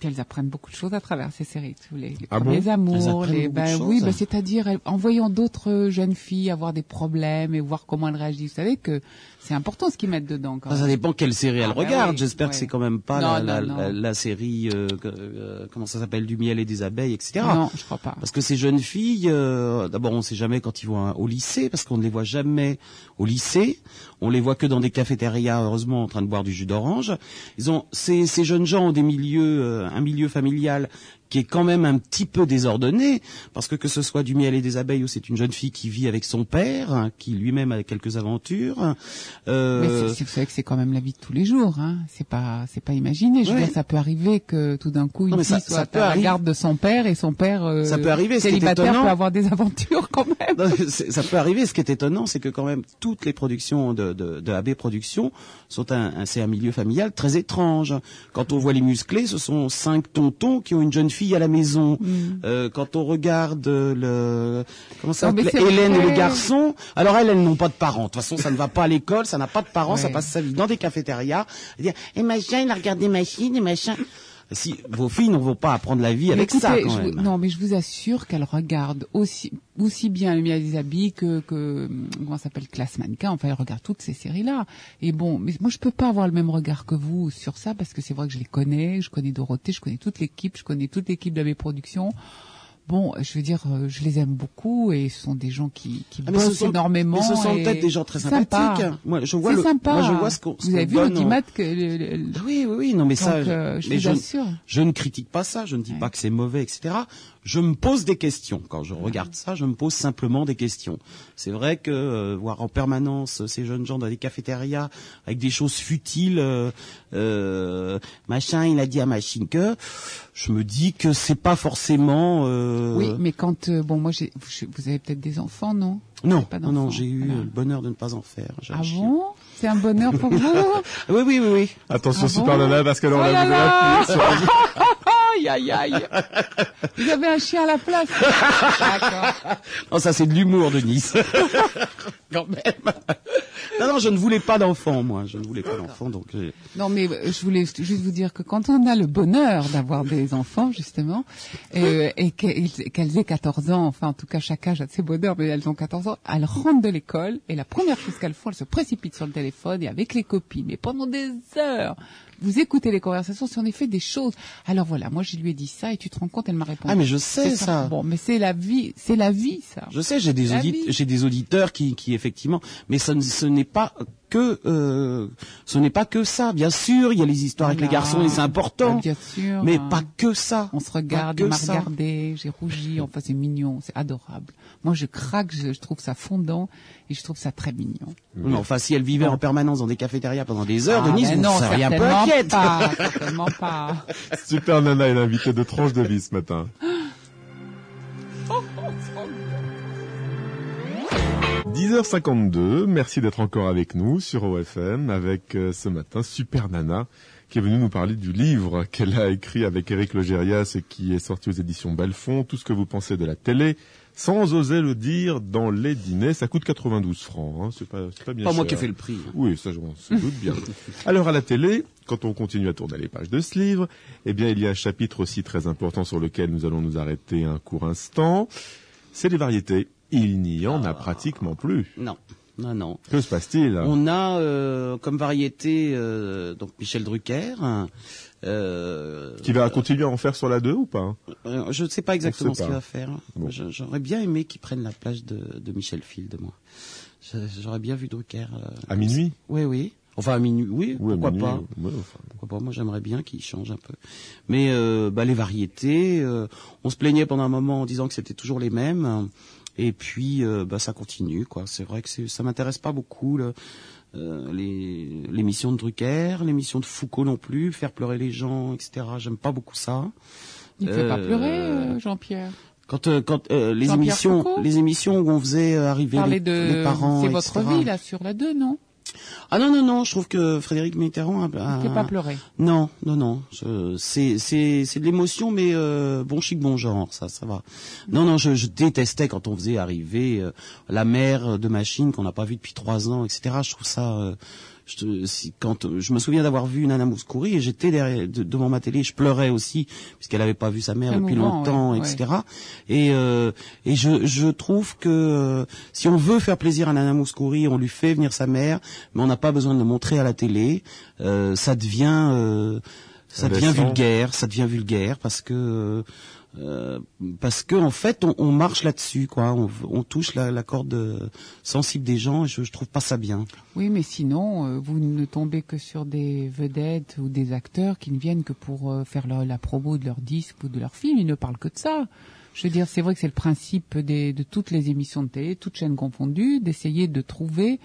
puis elles apprennent beaucoup de choses à travers ces séries. Tous les, les Ah premiers bon Elles amours, les, ben oui, ben c'est-à-dire elles- en voyant d'autres jeunes filles avoir des problèmes et voir comment elles réagissent. Vous savez que c'est important ce qu'ils mettent dedans. Quand Ça, ça dépend quelle série Ah, bah regarde. oui, J'espère ouais. que c'est quand même pas Non, la, la, non, non. la- la série euh, euh, comment ça s'appelle du miel et des abeilles, etc. Non, je crois pas. Parce que ces jeunes filles, euh, d'abord on ne sait jamais quand ils vont au lycée, parce qu'on ne les voit jamais au lycée. On les voit que dans des cafétérias, heureusement, en train de boire du jus d'orange. Ils ont ces, ces jeunes gens ont des milieux, euh, un milieu familial qui est quand même un petit peu désordonné, parce que que ce soit du miel et des abeilles ou c'est une jeune fille qui vit avec son père, hein, qui lui-même a quelques aventures. euh, Mais c'est- savez que c'est quand même la vie de tous les jours. Hein. C'est pas, c'est pas imaginé. Je veux dire, ça peut arriver que tout d'un coup Non, une mais fille ça- soit ça peut à la garde de son père et son père euh, Ça peut arriver, ce qui est célibataire peut avoir des aventures quand même. Non, ça peut arriver. Ce qui est étonnant, c'est que quand même toutes les productions de, de, de AB Productions sont un, un- c'est un milieu familial très étrange. Quand on voit les musclés, ce sont cinq tontons qui ont une jeune fille à la maison. Euh, quand on regarde euh, le comment ça s'appelle Hélène et les garçons, alors elles, elles n'ont pas de parents. De toute façon, ça ne va pas à l'école, ça n'a pas de parents, ça passe sa vie dans des cafétérias. Et dire, et machin, il a regardé machine et machin. Si vos filles ne vont pas apprendre la vie Mais avec ça, je non, mais je vous assure qu'elle regarde aussi aussi bien des habits que que comment ça s'appelle classe mannequin. Enfin, elle regarde toutes ces séries-là. Et bon, mais moi je peux pas avoir le même regard que vous sur ça parce que c'est vrai que je les connais, je connais Dorothée, je connais toute l'équipe, je connais toute l'équipe de mes productions. Bon, je veux dire, euh, je les aime beaucoup et ce sont des gens qui, qui Ah, ce bossent sont- énormément. mais ce sont peut-être des gens très sympathiques. sympa. Moi, je vois le, sympa. moi, je vois ce qu'on, Vous avez vu l'audimat que le- le- le- Oui, oui, oui, non, mais ça, euh, je mais je, je ne critique pas ça, je ne dis Ouais. pas que c'est mauvais, etc. Je me pose des questions. Quand je regarde ça, je me pose simplement des questions. C'est vrai que euh, voir en permanence ces jeunes gens dans des cafétérias avec des choses futiles, euh, euh, machin, il a dit à machine que, je me dis que c'est pas forcément. euh, Oui, mais quand euh, bon, moi, j'ai, vous vous avez peut-être des enfants, non? Non, pas non, non, j'ai eu voilà. le bonheur de ne pas en faire. Ah bon? C'est un bonheur pour vous? [laughs] Oui, oui, oui, oui. Attention Ah Super bon? Nana parce que là on Oh a là voulu là [laughs] Aïe, aïe, aïe Vous avez un chien à la place [laughs] D'accord. Oh, ça c'est de l'humour, Denise. [laughs] Quand même. Non, non, je ne voulais pas d'enfant, moi. Je ne voulais pas d'enfant, donc. Non, mais euh, je voulais juste vous dire que quand on a le bonheur d'avoir des enfants, justement, euh, et qu'elles aient 14 ans, enfin, en tout cas, chaque âge a ses bonheurs, mais elles ont 14 ans, elles rentrent de l'école, et la première chose qu'elles font, elles se précipitent sur le téléphone, et avec les copines, mais pendant des heures, vous écoutez les conversations, c'est en effet des choses. Alors voilà, moi, je lui ai dit ça, et tu te rends compte, elle m'a répondu. Ah, mais je sais ça. Bon, mais c'est la vie, c'est la vie, ça. Je sais, j'ai des auditeurs qui, qui effectivement, mais ce n'est pas que, euh, ce n'est pas que ça. Bien sûr, il y a les histoires avec les garçons et c'est important, Bien sûr. mais hein. pas que ça. On se regarde, il m'a regardé, j'ai rougi, enfin c'est mignon, c'est adorable. Moi je craque, je, je trouve ça fondant et je trouve ça très mignon. Non, enfin, si elle vivait en permanence dans des cafétérias pendant des heures, Ah, Denise, ben non, seriez un peu inquiète. pas, [laughs] certainement pas. Super Nana est l'invité de Tranche de vie ce matin. 10h52, merci d'être encore avec nous sur OFM avec euh, ce matin Super Nana qui est venue nous parler du livre qu'elle a écrit avec Eric Logérias et qui est sorti aux éditions Belfond. Tout ce que vous pensez de la télé, sans oser le dire dans les dîners. Ça coûte 92 francs. Hein. C'est pas, c'est pas bien Pas moi qui ai fait le prix. Oui, ça, je m'en se doute bien. [laughs] Alors, à la télé, quand on continue à tourner les pages de ce livre, eh bien, il y a un chapitre aussi très important sur lequel nous allons nous arrêter un court instant. C'est les variétés. Il n'y en a pratiquement plus. Non, non, non. Que se passe-t-il? On a euh, comme variété euh, donc Michel Drucker. Euh, Qui va continuer à en faire sur la 2 ou pas? Euh, je ne sais pas exactement sait ce qu'il va faire. Bon. J'aurais bien aimé qu'il prenne la place de, de Michel Field, moi. J'aurais bien vu Drucker. euh, À minuit? Oui, oui. Enfin, à minuit, oui, Oui, à pourquoi minuit, pas. ouais, enfin, Pourquoi pas Moi, j'aimerais bien qu'il change un peu. Mais euh, bah, les variétés, euh, on se plaignait pendant un moment en disant que c'était toujours les mêmes. Et puis, euh, bah, ça continue, quoi. C'est vrai que ça m'intéresse pas beaucoup. le- euh, les l'émission de Drucker, l'émission de Foucault non plus, faire pleurer les gens, etc. J'aime pas beaucoup ça. Il ne fait pas pleurer, euh, Jean-Pierre? Quand, quand les émissions, Foucault? les émissions où on faisait arriver les, de... les parents, C'est votre vie, là, sur la 2, non? Ah non non non, je trouve que Frédéric Mitterrand a, Il a- pas pleurer. Non, non, non. je- C'est c'est c'est de l'émotion, mais euh, bon chic, bon genre, ça, ça va. Non, non, je, je détestais quand on faisait arriver euh, la mère de machine qu'on n'a pas vue depuis trois ans, etc. Je trouve ça. euh, je, si- quand euh, je me souviens d'avoir vu Nana Mouskouri et j'étais derrière de- devant ma télé, je pleurais aussi puisqu'elle n'avait pas vu sa mère depuis longtemps, ouais, etc. Et euh, et je je trouve que euh, si on veut faire plaisir à Nana Mouskouri, on lui fait venir sa mère, mais on n'a pas besoin de le montrer à la télé. Euh, ça devient euh, ça devient vulgaire, ça devient vulgaire parce que euh, parce que en fait on, on marche là-dessus quoi, on, on touche la, la corde euh, sensible des gens et je, je trouve pas ça bien. Oui, mais sinon, euh, vous ne tombez que sur des vedettes ou des acteurs qui ne viennent que pour euh, faire leur- la promo de leur disque ou de leur film. Ils ne parlent que de ça. Je veux dire, c'est vrai que c'est le principe des, de toutes les émissions de télé, toutes chaînes confondues, d'essayer de trouver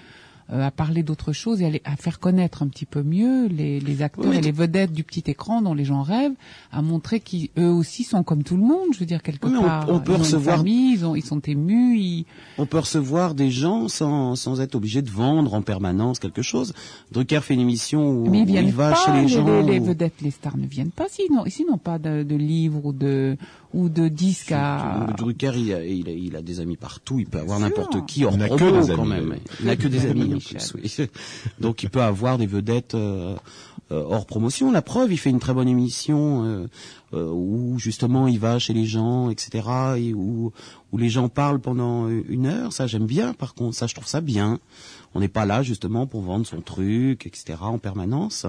à parler d'autre chose et à, les- à faire connaître un petit peu mieux les, les acteurs Oui, et les vedettes du petit écran dont les gens rêvent, à montrer qu'eux aussi sont comme tout le monde. Je veux dire, quelque Oui, mais on- part, on peut ils ont recevoir- une famille, ils, ont, ils sont émus, ils... On peut recevoir des gens sans, sans être obligé de vendre en permanence quelque chose. Drucker fait une émission où, Mais ils où il va pas, chez les, les, gens. les, vedettes, les stars ne viennent pas s'ils n'ont, s'ils n'ont pas de, de livres ou de, ou de disques à... Drucker, il a, il, a, il a des amis partout, il peut avoir n'importe qui hors Il n'a que quand même. d'ailleurs. Il n'a que des [laughs] amis en Michel. plus, oui. [laughs] Donc il peut avoir des vedettes euh, euh, hors promotion. La preuve, il fait une très bonne émission euh, euh, où justement il va chez les gens, etc. et où, où les gens parlent pendant une heure. Ça j'aime bien. Par contre, ça je trouve ça bien. On n'est pas là justement pour vendre son truc, etc. en permanence.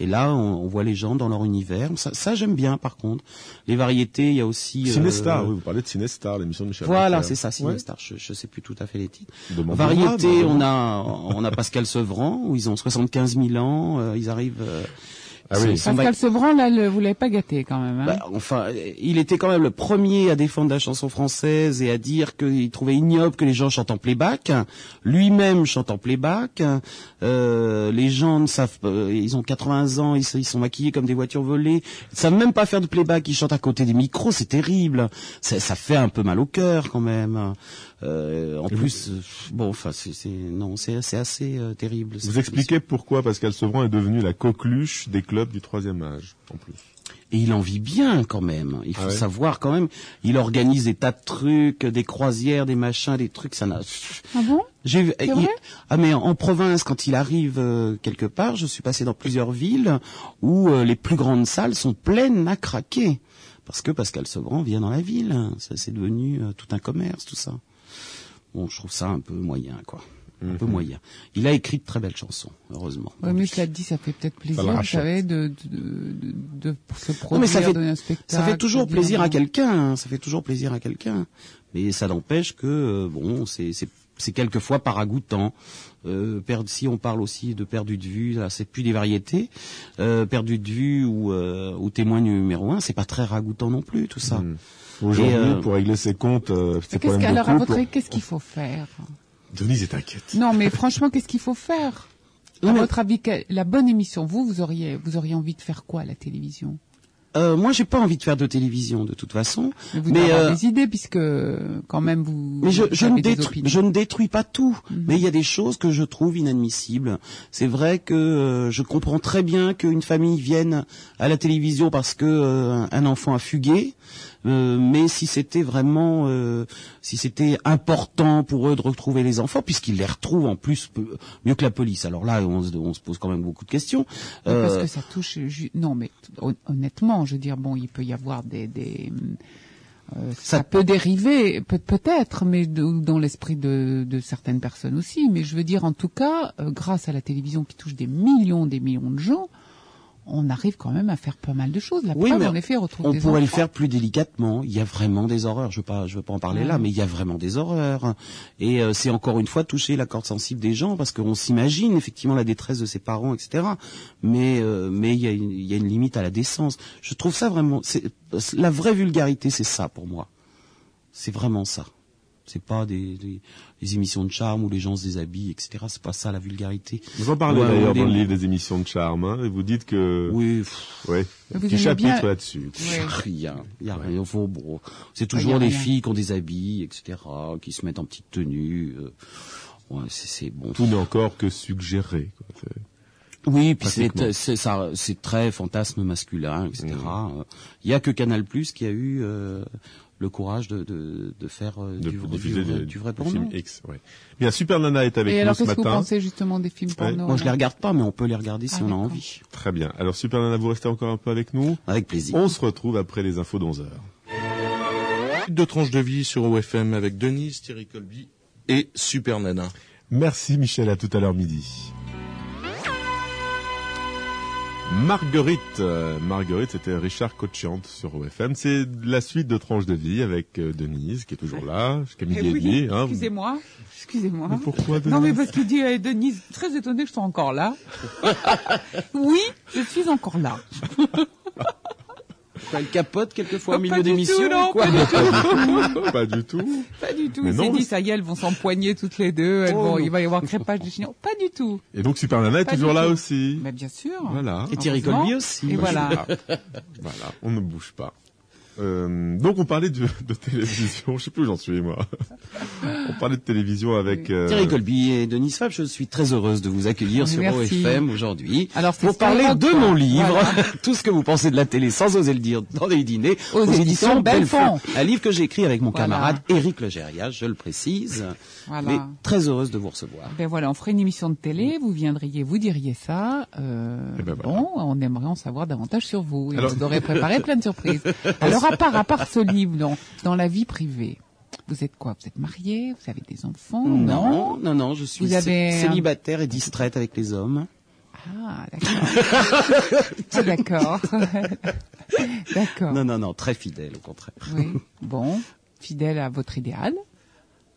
Et là, on, on voit les gens dans leur univers. Ça, ça j'aime bien. Par contre, les variétés, il y a aussi. euh, Cinestar, oui, vous parlez de Cinestar, l'émission de Michel voilà, c'est ça, Ouais. Cinestar. Je, je sais plus tout à fait les titres. Demandez-moi, Variété, on a on a Pascal Sevran où ils ont 75 000 ans, euh, ils arrivent. euh, Ah oui. Pascal Sevran, là, le, vous l'avez pas gâté quand même. Hein bah, enfin, il était quand même le premier à défendre la chanson française et à dire qu'il trouvait ignoble que les gens chantent en playback. Lui-même chante en playback. Euh, les gens ne savent, pas- euh, ils ont 80 ans, ils, se- ils sont maquillés comme des voitures volées. Ils savent même pas faire de playback. Ils chantent à côté des micros, c'est terrible. Ça, ça fait un peu mal au cœur quand même. Euh, en plus, euh, bon, enfin, c'est, c'est- non, c'est, c'est assez euh, terrible. Vous expliquez pourquoi Pascal Sevran est devenu la coqueluche des clubs du troisième âge, en plus. Et il en vit bien quand même. Il faut Ah ouais savoir quand même. Il organise des tas de trucs, des croisières, des machins, des trucs. Ça n'a. Ah bon? J'ai Ah mais en province, quand il arrive euh, quelque part, je suis passé dans plusieurs villes où euh, les plus grandes salles sont pleines à craquer parce que Pascal Sevran vient dans la ville. Ça c'est devenu euh, tout un commerce, tout ça. Bon, je trouve ça un peu moyen, quoi. Un Mhm. peu moyen. Il a écrit de très belles chansons, heureusement. Ouais, mais cela dit, ça fait peut-être plaisir, vous savez, de, de, de, de se produire, Non, mais ça fait, donner un spectacle. ça fait toujours plaisir à quelqu'un. hein, ça fait toujours plaisir à quelqu'un. Mais ça n'empêche que euh, bon, c'est c'est c'est quelquefois pas ragoûtant. Euh, perdre- si on parle aussi de perdu de vue, là, c'est plus des variétés. Euh, perdu de vue ou, euh, ou témoin numéro un, c'est pas très ragoûtant non plus tout ça. Mm. Aujourd'hui, euh, pour régler ses comptes, euh, ses Mais qu'est-ce problèmes qu'- de alors, à votre avis, qu'est-ce qu'il faut faire Denise est inquiète. Non, mais franchement, qu'est-ce qu'il faut faire Non, À mais- votre avis, que- la bonne émission, vous, vous auriez, vous auriez envie de faire quoi à la télévision Euh, moi, j'ai pas envie de faire de télévision de toute façon. Mais vous Mais, euh, des idées puisque quand même vous. Mais je, vous je, avez ne des détruis, opinions. je ne détruis pas tout, Mhm. mais il y a des choses que je trouve inadmissibles. C'est vrai que euh, je comprends très bien qu'une famille vienne à la télévision parce que euh, un enfant a fugué, euh, mais si c'était vraiment, euh, si c'était important pour eux de retrouver les enfants, puisqu'ils les retrouvent en plus peu- mieux que la police. Alors là, on, se- on se pose quand même beaucoup de questions. Mais Parce Euh, que ça touche. Non, mais hon- honnêtement, je veux dire, bon, il peut y avoir des. des euh, ça, Ça- peut dériver, peut- peut-être, mais de- dans l'esprit de, de certaines personnes aussi. Mais je veux dire, en tout cas, euh, grâce à la télévision qui touche des millions, des millions de gens, on arrive quand même à faire pas mal de choses. La Oui, preuve, mais en effet, retrouve On des pourrait le faire plus délicatement. Il y a vraiment des horreurs. Je veux pas, je veux pas en parler Ouais. là, mais il y a vraiment des horreurs. Et euh, c'est encore une fois toucher la corde sensible des gens parce qu'on s'imagine effectivement la détresse de ses parents, etc. Mais euh, mais il y a une, il y a une limite à la décence. Je trouve ça vraiment. C'est la vraie vulgarité, c'est ça pour moi. C'est vraiment ça. C'est pas des, des, des émissions de charme où les gens se déshabillent, etc. C'est pas ça la vulgarité. Vous en parlez Ouais, d'ailleurs des- dans le livre des émissions de charme, hein, et vous dites que... Oui. pff, Ouais, un vous petit chapitre bien- là-dessus. Ouais. Rien, il y a rien. Faut, bon, c'est y toujours les filles qui ont des habits, etc., qui se mettent en petite tenue. euh, ouais, c'est, c'est bon. Tout n'est encore que suggéré. Quoi. C'est- Oui, puis c'est, ça, c'est très fantasme masculin, etc. Euh, Il y a que Canal Plus qui a eu euh, le courage de, de, de faire euh, de du, du diffuser vrai, des- du vrai porno. films X. Ouais. Bien, Super Nana est avec Et nous alors, ce qu'est-ce que vous matin. pensez justement des films porno Moi, je les alors regarde pas, mais on peut les regarder si Ah, on a envie. Très bien. Alors, Super Nana, vous restez encore un peu avec nous? Avec plaisir. On se retrouve après les infos d'11 heures. Deux tranches de vie sur OFM avec Denise, Thierry Colby et Super Nana. Merci Michel, à tout à l'heure midi. Marguerite, euh, Marguerite, c'était Richard Cochiante sur OFM. C'est la suite de Tranche de vie avec euh, Denise qui est toujours là jusqu'à midi Eh et oui, demi. hein. Excusez-moi, excusez-moi. Mais pourquoi Denise Non mais parce qu'il dit euh, Denise, très étonnée que je sois encore là. [laughs] oui, je suis encore là. Elle capote quelquefois au Pas milieu du d'émission tout, non, quoi pas du [laughs] tout. Pas du tout. Pas du tout. Dit ça y est, elles vont s'empoigner toutes les deux. Elles Oh, vont, il va y avoir crépage de chignon. Pas du tout. Et donc Super Nana est toujours là aussi. Mais bien sûr. Voilà. Et Thierry. Colby aussi. Et voilà. Voilà, on ne bouge pas. Euh, donc on parlait de, de télévision, je sais plus où j'en suis moi. on parlait de télévision avec euh, Thierry Colby et Denise Fab, je suis très heureuse de vous accueillir sur Merci. OFM aujourd'hui Alors, c'est pour parler de quoi. mon livre, Voilà. [laughs] tout ce que vous pensez de la télé sans oser le dire dans les dîners, Aux éditions Belfond. Un livre que j'ai écrit avec mon Voilà. camarade Éric Legérias, je le précise. Voilà. Mais très heureuse de vous recevoir. Ben voilà, on ferait une émission de télé, vous viendriez, vous diriez ça. Euh, Eh ben voilà. Bon, on aimerait en savoir davantage sur vous. Et Alors- vous aurez préparé plein de surprises. [laughs] Alors à part, à part ce livre, dans, dans la vie privée, vous êtes quoi? Vous êtes marié? Vous avez des enfants? Non, non, non, je suis avez célibataire et distraite avec les hommes. Ah, d'accord. Ah, [laughs] d'accord. [laughs] d'accord. Non, non, non, très fidèle au contraire. Oui. [laughs] Bon, fidèle à votre idéal.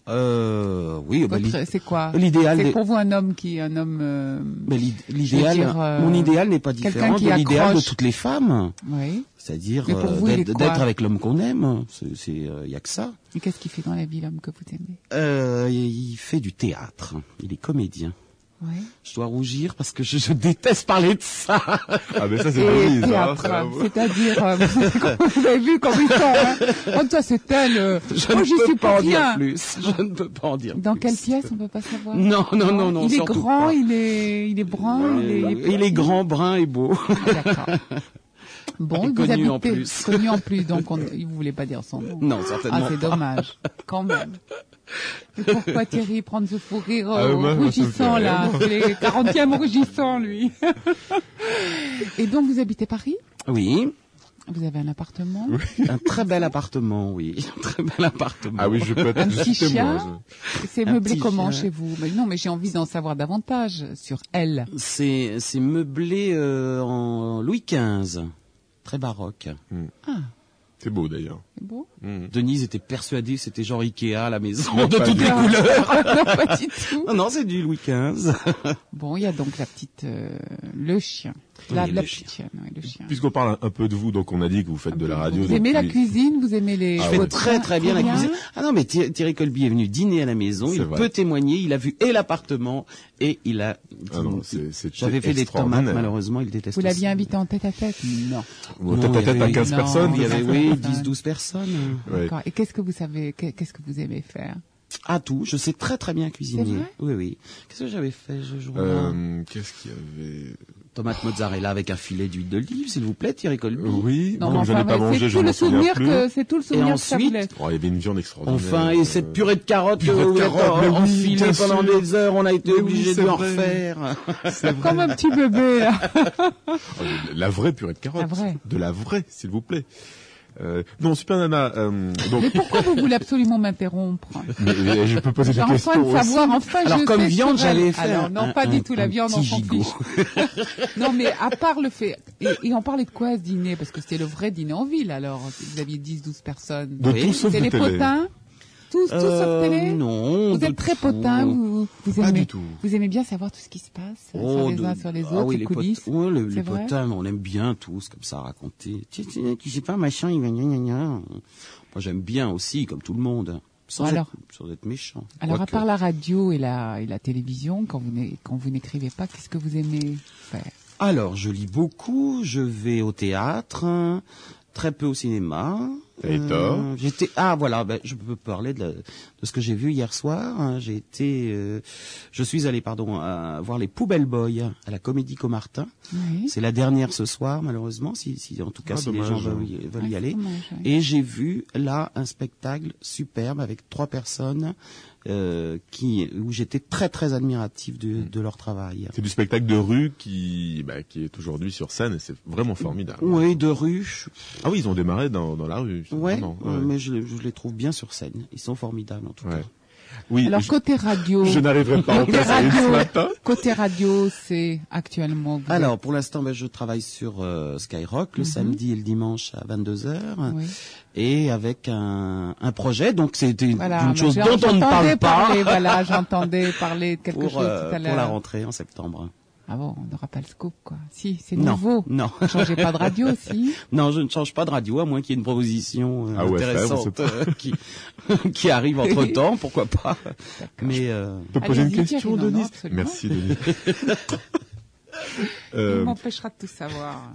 Euh, oui, bah, c'est quoi l'idéal C'est pour vous un homme qui, un homme. euh, mais l'i- l'idéal, Je veux dire, euh, mon idéal n'est pas différent de l'idéal de toutes les femmes. Oui. C'est-à-dire euh, il d'être avec l'homme qu'on aime. C'est, euh, y a que ça. Et qu'est-ce qu'il fait dans la vie, l'homme que vous aimez? Euh, il fait du théâtre. Il est comédien. Oui. Je dois rougir parce que je, je déteste parler de ça. Ah mais ça c'est Denise. hein. c'est-à-dire, euh, [laughs] vous avez vu comme ils sont, hein Oh, toi, c'est elle, euh, Je moi, ne peux suis pas en dire plus. Je ne peux pas en dire Dans plus. quelle pièce, on peut pas savoir? Non, non, non, non. Il est grand, pas. il est, il est brun, il est... Il est grand, brun et beau. Ah, D'accord. [laughs] Bon, vous connu habitez, en plus. connu en plus, donc on, vous voulez pas dire son nom. Non, certainement Ah, c'est dommage, quand même. [laughs] Et pourquoi Thierry prendre ce fou rire Ah, euh, rougissant, là. [laughs] C'est les 40e rougissant, lui. Et donc, vous habitez Paris? Oui, Vous avez un appartement? Un très bel appartement, oui. Un très bel appartement. Ah oui, je peux être Un petit témoin, C'est meublé comment chien. chez vous? Mais Non, mais j'ai envie d'en savoir davantage sur elle. C'est, c'est meublé euh, en Louis XV. Très baroque. Ah, je- C'est beau d'ailleurs. Beau. Mhm. Denise était persuadée que c'était genre Ikea à la maison Mais de toutes du les couleurs. [laughs] non, pas du tout. Non, non, c'est du Louis XV. [laughs] Bon, il y a donc la petite, euh, le chien. La, Oui, la le petite chienne, oui, le chien. Puisqu'on parle un peu de vous, donc on a dit que vous faites de la radio. Vous aimez la cuisine, vous aimez les. Ah Je ouais. fais très très bien la cuisine. Ah non, mais Thi- Thierry Colby est venu dîner à la maison. Il vrai. peut témoigner. Il a vu et l'appartement et il a. Ah non, c'est- c'est J'avais fait des tomates. Malheureusement, il déteste. Vous l'aviez invité en tête à tête? Non. Bon, Non, tête à tête à avait- 15 non, personnes. Il y avait Ça, oui ça, 10 12 personnes. Ouais. D'accord. Et qu'est-ce que vous savez qu'est- Qu'est-ce que vous aimez faire? Ah tout. Je sais très très bien cuisiner. C'est vrai? Oui oui. Qu'est-ce que j'avais fait ce jour-là? Euh, Qu'est-ce qu'il y avait? Tomate mozzarella avec un filet d'huile d'olive, s'il vous plaît, Thierry Colby. Oui, Non, comme je n'ai pas mangé, c'est je le souviens souvenir plus. que c'est tout le souvenir que ça ensuite, voulait. Oh, il y avait une viande extraordinaire. Enfin, et cette Euh, purée de carottes que purée de carottes, oui, enfilée pendant sûr. des heures, on a été oui, obligé c'est de en refaire. Comme un petit bébé. là. [laughs] oh, la vraie purée de carottes. La vraie. De la vraie, s'il vous plaît. Euh, non, Super Nana, euh, donc, Mais pourquoi vous voulez absolument m'interrompre? Je peux poser des J'ai enfin questions de savoir, enfin Alors, je comme sais viande, j'allais faire Alors non, un- pas du un- tout la viande, on s'en fiche. [laughs] non mais à part le fait, et, et on parlait de quoi à ce dîner? Parce que c'était le vrai dîner en ville alors, vous aviez 10-12 personnes. De Oui. tout sauf C'est de les télé. potins Tous, tous sauf Euh, télé Non. Vous êtes très tout. potins, vous, vous Pas aimez, du tout. vous aimez bien savoir tout ce qui se passe Oh, sur les de- uns sur les ah autres, oui, les pot- coulisses. ouais, le- les potins, on aime bien tous comme ça raconter. Tu, tu, tu sais pas machin, il va gna gna gna. Moi j'aime bien aussi, comme tout le monde, sans, Alors être, sans être méchant. Alors à part la radio et la, et la télévision, quand vous quand vous n'écrivez pas, qu'est-ce que vous aimez faire? Alors, je lis beaucoup, je vais au théâtre, hein, très peu au cinéma. Et tort. J'étais ah voilà, ben, je peux parler de, la- de ce que j'ai vu hier soir. hein. J'ai été, euh, je suis allé pardon à voir les Poubelles Boys à la Comédie Comartin. Oui. C'est la dernière ce soir malheureusement, si, si en tout cas Ah, si les gens veulent y, veulent y Ah, aller. c'est dommage, oui. Et j'ai vu là un spectacle superbe avec trois personnes euh, qui où j'étais très très admiratif de, de leur travail. C'est du spectacle de rue qui, bah, qui est aujourd'hui sur scène et c'est vraiment formidable. Oui, de rue. Ah oui, ils ont démarré dans, dans la rue. Ouais, mais je, je les trouve bien sur scène. Ils sont formidables en tout Ouais. cas. Oui, Alors je, côté radio, je n'arriverai pas à en côté placer une ce matin. côté radio, c'est actuellement. vous Alors, pour l'instant, ben, je travaille sur euh, Skyrock le samedi et le dimanche à 22h. êtes- oui. Et avec un, un projet, donc c'était Voilà, une chose dont on ne parle pas Parler, voilà, [laughs] j'entendais parler de quelque pour, chose euh, tout à pour la l'heure. rentrée en septembre. Ah bon, on n'aura pas le scoop, quoi. Si, c'est Non, nouveau. non. [laughs] Changez pas de radio [laughs] aussi. Non, je ne change pas de radio, à moins qu'il y ait une proposition euh, Ah ouais, intéressante euh, qui, [laughs] qui arrive entre temps, pourquoi pas. Mais euh, Je peux poser une question, non, non, absolument. Merci, Denis. Il Euh, m'empêchera de tout savoir.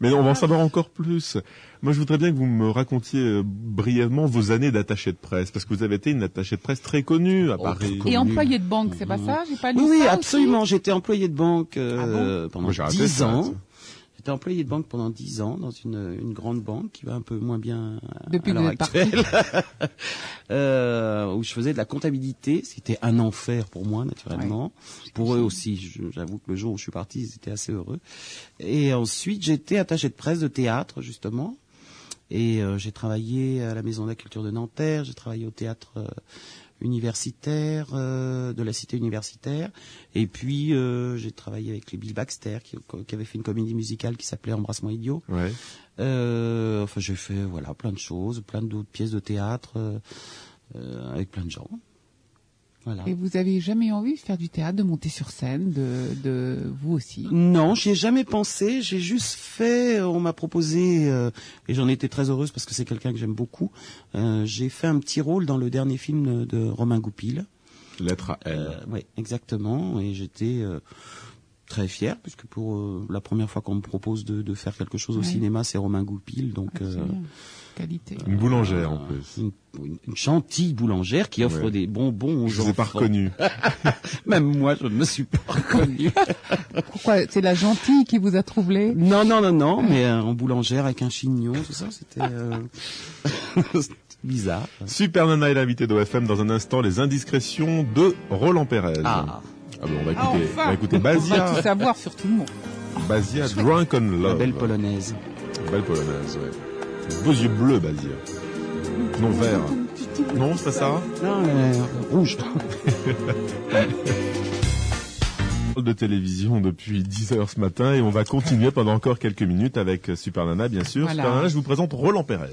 mais on va en savoir encore plus. Moi, je voudrais bien que vous me racontiez euh, brièvement vos années d'attaché de presse, parce que vous avez été une attachée de presse très connue à Oh, Paris. Et connu. employé de banque, c'est pas ça? J'ai pas lu oui, absolument. J'étais employé de banque euh, Ah pendant dix ça, ans. J'étais employé de banque pendant dix ans dans une, une grande banque qui va un peu moins bien Depuis à l'heure actuelle, [laughs] euh, où je faisais de la comptabilité. C'était un enfer pour moi, naturellement. Pour eux aussi. J'avoue que le jour où je suis parti, ils étaient assez heureux. Et ensuite, j'étais attaché de presse de théâtre, justement. Et euh, j'ai travaillé à la Maison de la Culture de Nanterre, j'ai travaillé au théâtre euh, universitaire euh, de la cité universitaire, et puis euh, j'ai travaillé avec les Bill Baxter qui, qui avait fait une comédie musicale qui s'appelait Embrassement idiot. Ouais. Euh, enfin, j'ai fait voilà plein de choses, plein d'autres pièces de théâtre euh, euh, avec plein de gens. Voilà. Et vous avez jamais envie de faire du théâtre, de monter sur scène, de, de vous aussi? Non, j'y ai jamais pensé. J'ai juste fait. On m'a proposé euh, et j'en étais très heureuse parce que c'est quelqu'un que j'aime beaucoup. Euh, j'ai fait un petit rôle dans le dernier film de Romain Goupil. Lettre à elle. Euh, oui, exactement. Et j'étais euh, très fier puisque pour euh, la première fois qu'on me propose de, de faire quelque chose au cinéma, c'est Romain Goupil. Donc Ah, c'est euh. Qualité. Une boulangère, en plus. une, une- une gentille boulangère qui offre Ouais. des bonbons aux Je vous ai pas enfants. reconnu. [laughs] Même moi, je ne me suis pas reconnu. [laughs] Pourquoi C'est la gentille qui vous a troublé? Non, non, non, non, mais euh, en boulangère avec un chignon, tout ça, c'était euh, c'était [laughs] bizarre. Super Nana est l'invité d'OFM dans un instant, les indiscrétions de Roland Pérez. Ah, Ah bon, on va Ah, écouter, enfin on va écouter On va tout Basia, savoir sur tout le monde. Basia Drunk on la Love. belle polonaise. Belle polonaise, ouais. Beaux yeux bleus, Basia. Non vert. Non, c'est pas ça Non, euh, rouge. [laughs] de télévision depuis 10 heures ce matin et on va continuer pendant encore quelques minutes avec Super Nana, bien sûr. Voilà. Super Nana, je vous présente Roland Pérez.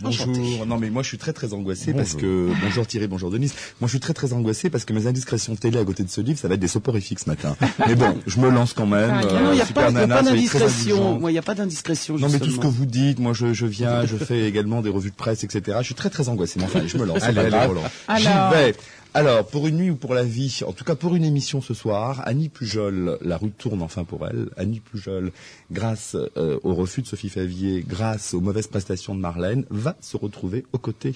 Bonjour. Non mais moi je suis très très angoissé parce que bonjour Thierry, bonjour Denise. Moi je suis très très angoissé parce que mes indiscrétions télé à côté de ce livre, ça va être des soporifiques ce matin. [laughs] mais bon, je me lance quand même. Ah, Euh, Non, il n'y a pas, d'indiscrétion. Moi, il n'y a pas d'indiscrétion. Non mais tout ce que vous dites, moi je, je viens, je fais également des revues de presse, etc. Je suis très très angoissé. Mais enfin, je me lance. Allez, allez. Roland. J'y Alors. vais. Alors, pour une nuit ou pour la vie, en tout cas pour une émission ce soir, Annie Pujol, la route tourne enfin pour elle. Annie Pujol, grâce euh, au refus de Sophie Favier, grâce aux mauvaises prestations de Marlène, va se retrouver aux côtés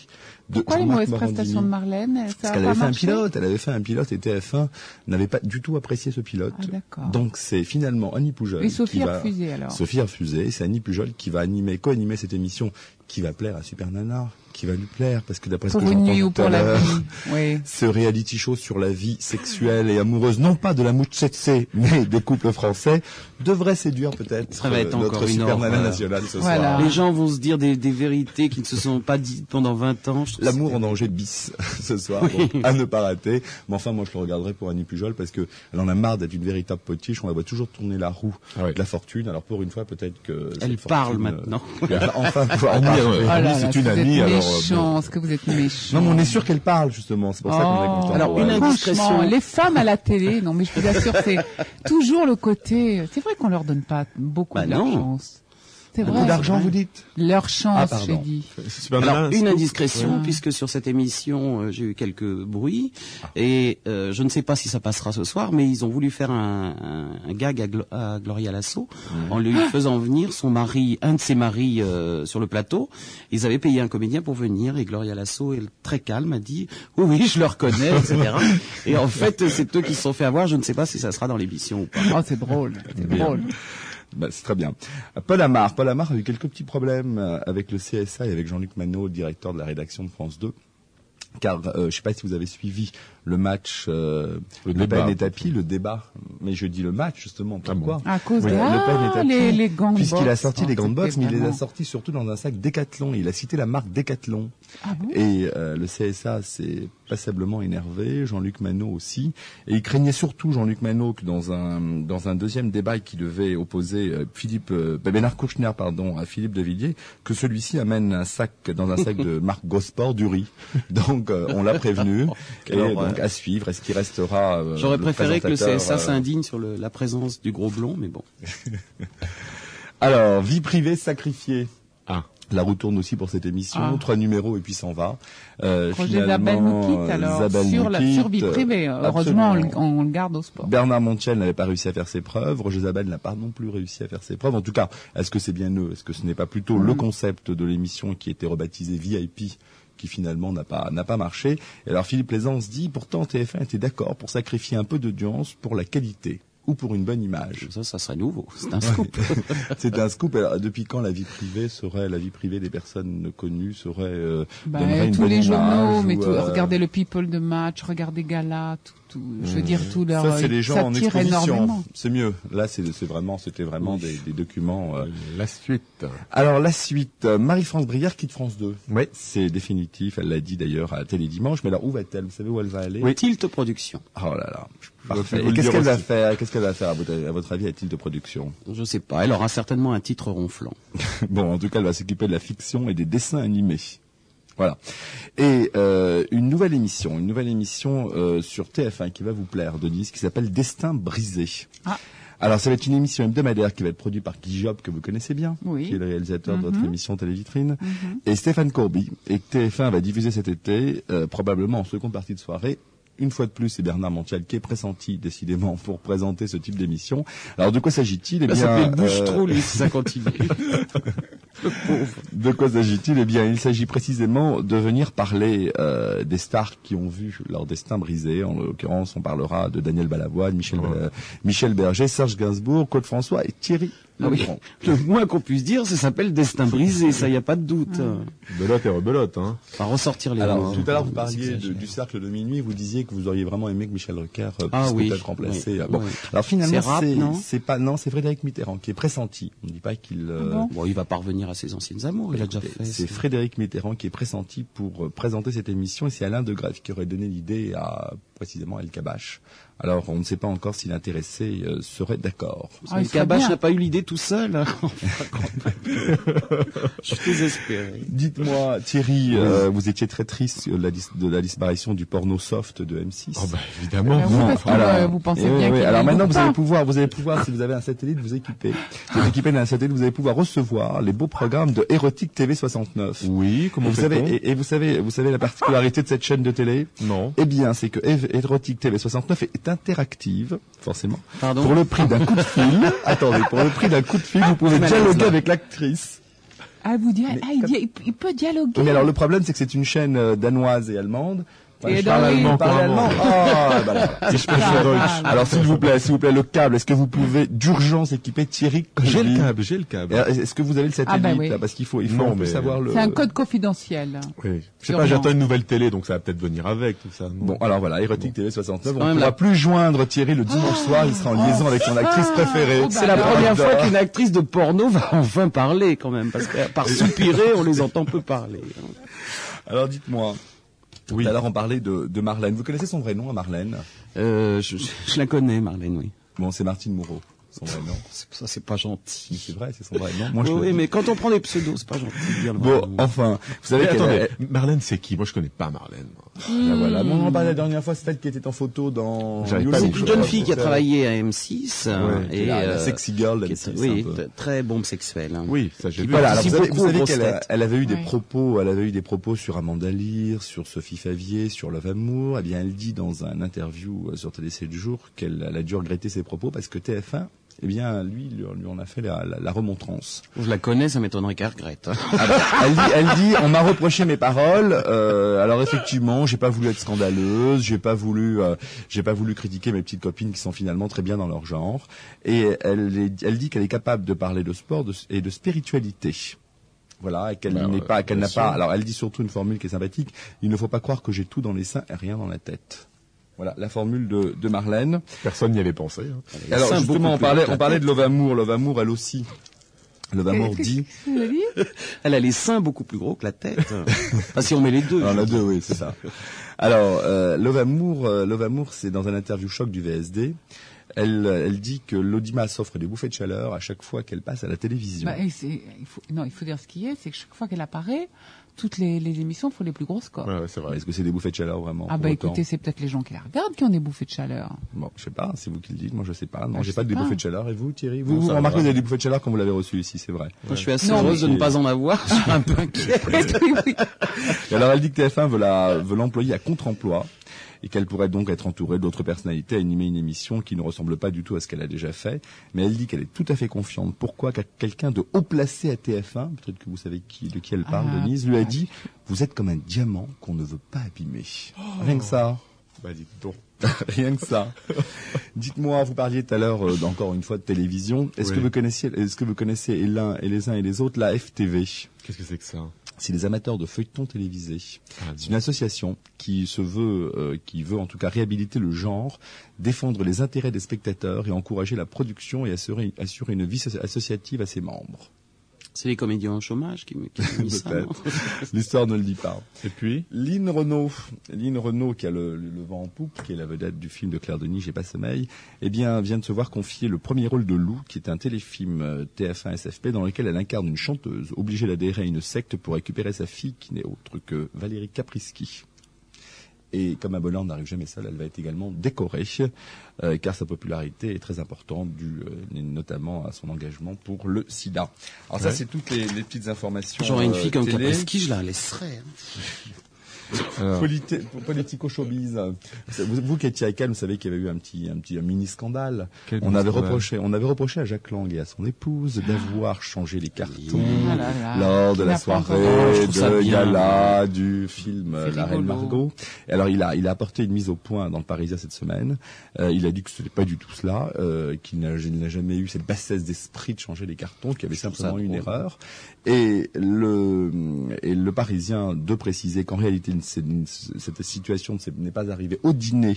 de Pourquoi les mauvaises Morandini. prestations de Marlène Ça Parce qu'elle avait fait un pilote, elle avait fait un pilote et TF1 n'avait pas du tout apprécié ce pilote. Ah. Donc c'est finalement Annie Pujol. Et Sophie qui a va- refusé, alors. Sophie a refusé, c'est Annie Pujol qui va animer, co-animer cette émission qui va plaire à Super Nana, qui va lui plaire parce que d'après ce Pour que une j'entends nuit ou tout à pour la l'heure, vie. Oui. [laughs] ce reality show sur la vie sexuelle et amoureuse, non pas de la mouche tsetse, mais des couples français, devrait séduire peut-être Ça va être euh, encore notre une Super Nana nationale ce Voilà. soir. Les gens vont se dire des, des vérités qui ne se sont pas dites pendant 20 ans. L'amour en danger bis [laughs] ce soir, donc, à ne pas rater. Mais enfin, moi, je le regarderai pour Annie Pujol parce que elle en a marre d'être une véritable potiche. On la voit toujours tourner la roue Ah de la fortune. Alors pour une fois, peut-être que Elle parle fortune, euh, maintenant. [laughs] va enfin pouvoir Annie, parler. euh, Oh là, c'est que une amie, alors. Méchant, bon. ce que vous êtes méchant. Non, mais on est sûr qu'elle parle justement. C'est pour ça qu'on est Oh. content. Alors, une indiscrétion. Franchement, les femmes à la télé, non mais je vous assure, c'est [laughs] toujours le côté. C'est vrai qu'on leur donne pas beaucoup Bah de chance. C'est Beaucoup vrai. d'argent, vous dites? Leur Ah, chance, pardon. j'ai dit. Super Alors, une indiscrétion, Ouais. puisque sur cette émission, euh, j'ai eu quelques bruits, et euh, je ne sais pas si ça passera ce soir, mais ils ont voulu faire un, un, un gag à, Glo- à Gloria Lasso, en lui faisant venir son mari, un de ses maris euh, sur le plateau. Ils avaient payé un comédien pour venir, et Gloria Lasso, elle, très calme, a dit « Oui, oui, je le reconnais, etc. » Et en fait, c'est eux qui se sont fait avoir, je ne sais pas si ça sera dans l'émission ou pas. Oh, c'est drôle, c'est Bien. drôle. Bah, c'est très bien. Paul Amar. Paul Amar a eu quelques petits problèmes euh, avec le CSA et avec Jean-Luc Manot, directeur de la rédaction de France 2. Car euh, je ne sais pas si vous avez suivi le match euh, Le Le, débat. Pen et Tapi, le débat. Mais je dis le match justement. Ah bon. Pourquoi À cause Oui, de Le Pen et ah, Tapi, les, les gants de Puisqu'il a sorti les gants de boxe, c'était mais il les a sortis surtout dans un sac Décathlon. Il a cité la marque Décathlon. Ah bon Et euh, le CSA s'est passablement énervé, Jean-Luc Manot aussi. Et il craignait surtout Jean-Luc Manot que dans un dans un deuxième débat qui devait opposer euh, Philippe euh, Bernard Kouchner pardon à Philippe de Villiers, que celui-ci amène un sac dans un sac de [laughs] marque Gosport du riz. Donc euh, on l'a prévenu. Et. Donc à suivre. Est-ce qu'il restera euh, J'aurais préféré que le CSA euh, s'indigne sur le- la présence du gros blond, mais bon. [laughs] Alors vie privée sacrifiée. Ah. La roue tourne aussi pour cette émission. Ah. Trois numéros et puis s'en va. Euh, Zabel finalement, nous quitte alors Zabel sur la survie privée. Heureusement, on, le- Absolument. on le garde au sport. Bernard Montiel n'avait pas réussi à faire ses preuves. Roger Zabel n'a pas non plus réussi à faire ses preuves. En tout cas, est-ce que c'est bien eux? Est-ce que ce n'est pas plutôt le concept de l'émission qui était rebaptisé VIP qui finalement n'a pas n'a pas marché Et alors Philippe Plaisance dit pourtant TF1 était d'accord pour sacrifier un peu d'audience pour la qualité ou pour une bonne image. Ça, ça serait nouveau. [laughs] C'est un scoop. C'est un scoop. Alors, depuis quand la vie privée serait la vie privée des personnes connues serait euh, Bah, donnerait une tous bonne les journaux, mais ou, tout, euh, regardez le People de match, regardez Gala, tout, tout, je veux dire tout leur. Ça, c'est les gens en exposition. C'est mieux. Là, c'est c'est vraiment, c'était vraiment des, des documents. euh. La suite. Alors la suite, euh, Marie-France Brière quitte France 2. Oui. C'est définitif. Elle l'a dit d'ailleurs à Télé Dimanche. Mais alors où va-t-elle? Vous savez où elle va aller? Oui. Tilt Production. Oh là là. Parfait. Et qu'est-ce qu'elle va faire? Qu'est-ce qu'elle va faire à votre, à votre avis a-t-il de production Je sais pas. Elle aura certainement un titre ronflant. [laughs] Bon, en tout cas, elle va s'occuper de la fiction et des dessins animés. Voilà. Et euh, une nouvelle émission, une nouvelle émission euh, sur TF1 qui va vous plaire, Denise, qui s'appelle Destin brisé. Ah. Alors, ça va être une émission hebdomadaire qui va être produite par Guy Job, que vous connaissez bien, Oui. qui est le réalisateur de Mhm. votre émission Télévitrine, et Stéphane Courby. Et TF1 va diffuser cet été, euh, probablement en seconde partie de soirée, une fois de plus, c'est Bernard Montiel qui est pressenti, décidément, [laughs] pour présenter ce type d'émission. Alors, de quoi s'agit-il? Eh bien, ça euh, bouche-trou, lui, si ça continue. [laughs] De quoi s'agit-il? Eh bien, il s'agit précisément de venir parler euh, des stars qui ont vu leur destin brisé. En l'occurrence, on parlera de Daniel Balavoine, Michel, euh, Michel Berger, Serge Gainsbourg, Claude François et Thierry Ah oui. Le moins qu'on puisse dire, ça s'appelle destin brisé, ça y a pas de doute. Belote et rebelote, hein. Va ressortir les Alors, mots, tout à l'heure, vous hein. parliez de- du cercle de minuit. Vous disiez que vous auriez vraiment aimé que Michel Rucker euh, Ah puisse oui, peut-être remplacer. oui, euh, bon, oui. alors finalement, C'est pas non, c'est Frédéric Mitterrand qui est pressenti. On ne dit pas qu'il. euh, Ah bon Bon, il va pas revenir à ses anciennes amours, il a déjà fait. C'est Frédéric Mitterrand qui est pressenti pour euh, présenter cette émission et c'est Alain de Grève qui aurait donné l'idée à précisément El Kabash. Alors, on ne sait pas encore si l'intéressé euh, serait d'accord. Ah, serait Kabash n'a pas eu l'idée tout seul. hein. [laughs] Je suis désespéré. Dites-moi, Thierry, euh, vous étiez très triste de la, dis- de la disparition du porno soft de M6. Oh bah évidemment. Ah parce que euh, vous pensez oui, bien oui. Alors maintenant, vous allez pouvoir, vous allez pouvoir, si vous avez un satellite, vous équiper. Vous êtes équipé d'un satellite, vous allez pouvoir recevoir les beaux programmes de Erotic TV 69. Oui, comment vous savez, et, et vous savez, vous savez la particularité de cette chaîne de télé? Non. Eh bien, c'est que Erotic TV 69 est interactive, forcément. Pardon Pour le prix d'un coup de fil, [laughs] attendez, pour le prix d'un coup de fil, vous pouvez dialoguer là. avec l'actrice. Ah, vous ah, il, comme- dit- il- il peut dialoguer. Mais alors le problème, c'est que c'est une chaîne euh, danoise et allemande. Je parle allemand, parle allemand. [laughs] Ah, bah, [laughs] je Deutsch. Ah, Alors s'il vous plaît, s'il vous plaît, le câble, est-ce que vous pouvez d'urgence équiper Thierry J'ai le câble, j'ai le câble. Euh, Est-ce que vous avez le satellite Ah, bah oui. là Parce qu'il faut, il faut Non, mais- savoir le. C'est un code confidentiel. Oui. Je sais pas, j'attends une nouvelle télé, donc ça va peut-être venir avec tout ça. non Bon, alors voilà, Erotic TV 69. On ne pourra la- plus joindre Thierry le dimanche soir. Il sera en liaison avec son actrice préférée. Oh, bah C'est la première fois qu'une actrice de porno va enfin parler quand même, parce que par soupirer, on les entend peu parler. Alors dites-moi. Oui. Alors on parlait de, de Marlène. Vous connaissez son vrai nom, à Marlène? Euh, je, je- je la connais, Marlène, oui. Bon, c'est Martine Moreau. Son vrai nom. [laughs] C'est- Ça, c'est pas gentil. C'est vrai, c'est son vrai nom. Moi, je oui, mais quand on prend des pseudos, c'est pas gentil de dire le Bon, vrai nom. enfin, vous savez Mais attendez, est- Marlène, c'est qui? Moi, je connais pas Marlène. moi. Ah, voilà. Bon, on en parlait la dernière fois, c'est celle qui était en photo dans... C'est une je- jeune fille qui a travaillé à M6 hein, Ouais, et la, la euh, sexy girl qui d'M6, est- oui, très bombe sexuelle. hein. Oui, ça j'ai vu. Voilà, alors vous savez, beaucoup vous savez aux qu'elle elle avait eu des Ouais. propos, elle avait eu des propos sur Amanda Lear, sur Sophie Favier, sur Love Amour. Eh bien, elle dit dans un interview euh, sur Télé 7 jours qu'elle elle a dû regretter ses propos parce que TF1, eh bien, lui, lui, lui en a fait la, la, la remontrance. Je la connais, ça m'étonnerait qu'elle regrette. Ah bah, elle dit, elle dit, on m'a reproché mes paroles. euh, alors effectivement, j'ai pas voulu être scandaleuse, j'ai pas voulu, euh, j'ai pas voulu critiquer mes petites copines qui sont finalement très bien dans leur genre. Et elle, est- elle dit qu'elle est capable de parler de sport de- et de spiritualité. Voilà, qu'elle Bah, n'est ouais, pas, qu'elle n'a pas. Alors, elle dit surtout une formule qui est sympathique. Il ne faut pas croire que j'ai tout dans les seins et rien dans la tête. Voilà, la formule de, de Marlène. Personne n'y avait pensé. hein. Alors justement, on parlait, on parlait de Love Amour. Love Amour, elle aussi. Love Amour dit. [laughs] Elle a les seins beaucoup plus gros que la tête. [laughs] enfin, si on met les deux. Alors, la deux, oui, c'est ça. Alors, euh, Love Amour, euh, Love Amour, c'est dans un interview choc du VSD. Elle, elle dit que l'Audimat s'offre des bouffées de chaleur à chaque fois qu'elle passe à la télévision. Bah, et c'est- il faut, non, il faut dire ce qui est, c'est que chaque fois qu'elle apparaît, toutes les, les émissions font les plus gros scores. Ouais, ouais, c'est vrai. Est-ce que c'est des bouffées de chaleur vraiment Ah bah écoutez, c'est peut-être les gens qui la regardent qui ont des bouffées de chaleur. Bon, je sais pas, c'est vous qui le dites, moi je sais pas. Non, Bah, j'ai pas de bouffées de chaleur. Et vous, Thierry Vous, Non, vous remarquez que vous avez des bouffées de chaleur quand vous l'avez reçu ici, c'est vrai. Je suis assez Non, heureuse mais- de ne pas en avoir. Je suis un peu [laughs] inquiet. Oui, oui. Et alors elle dit que TF1 veut la- veut l'employer à contre-emploi et qu'elle pourrait donc être entourée d'autres personnalités à animer une émission qui ne ressemble pas du tout à ce qu'elle a déjà fait. Mais elle dit qu'elle est tout à fait confiante. Pourquoi quelqu'un de haut placé à TF1, peut-être que vous savez qui, de qui elle parle, Ah, Denise, lui a dit « Vous êtes comme un diamant qu'on ne veut pas abîmer. Oh. Rien que ça. Bah dites donc. [laughs] Rien que ça. Dites-moi, vous parliez tout à l'heure euh, encore une fois de télévision. Est-ce Oui. que vous connaissiez, est-ce que vous connaissez et l'un et les uns et les autres la FTV Qu'est-ce que c'est que ça? C'est les amateurs de feuilletons télévisés. Ah, C'est une association qui se veut, euh, qui veut en tout cas réhabiliter le genre, défendre les intérêts des spectateurs et encourager la production et assurer, assurer une vie asso- associative à ses membres. C'est les comédiens en chômage qui, me- qui mis ça. [laughs] L'histoire ne le dit pas. Et puis Lynn Renault, Lynn Renault qui a le, le- le vent en poupe, qui est la vedette du film de Claire Denis, J'ai pas sommeil, eh bien vient de se voir confier le premier rôle de Lou, qui est un téléfilm euh, TF1 SFP dans lequel elle incarne une chanteuse obligée d'adhérer à une secte pour récupérer sa fille, qui n'est autre que Valérie Caprisky. Et comme un bonheur n'arrive jamais seul, elle va être également décorée, euh, car sa popularité est très importante, due euh, notamment à son engagement pour le sida. Alors ça, c'est toutes les, les petites informations. J'aurais une euh, fille comme télé. Caprisky, je la laisserais. hein. Politico-showbiz. Vous, vous qui étiez à Cannes, vous savez qu'il y avait eu un petit, un petit un mini scandale. Quel On avait reproché, on avait reproché à Jacques Lang et à son épouse d'avoir changé les cartons Ah là là. lors de la soirée de gala du film La Reine. Margot. Alors il a, il a apporté une mise au point dans le Parisien cette semaine. Euh, il a dit que ce n'était pas du tout cela, euh, qu'il n'a jamais eu cette bassesse d'esprit de changer les cartons, qu'il y avait simplement une erreur. Et le, et le Parisien de préciser qu'en réalité, cette situation n'est pas arrivée au dîner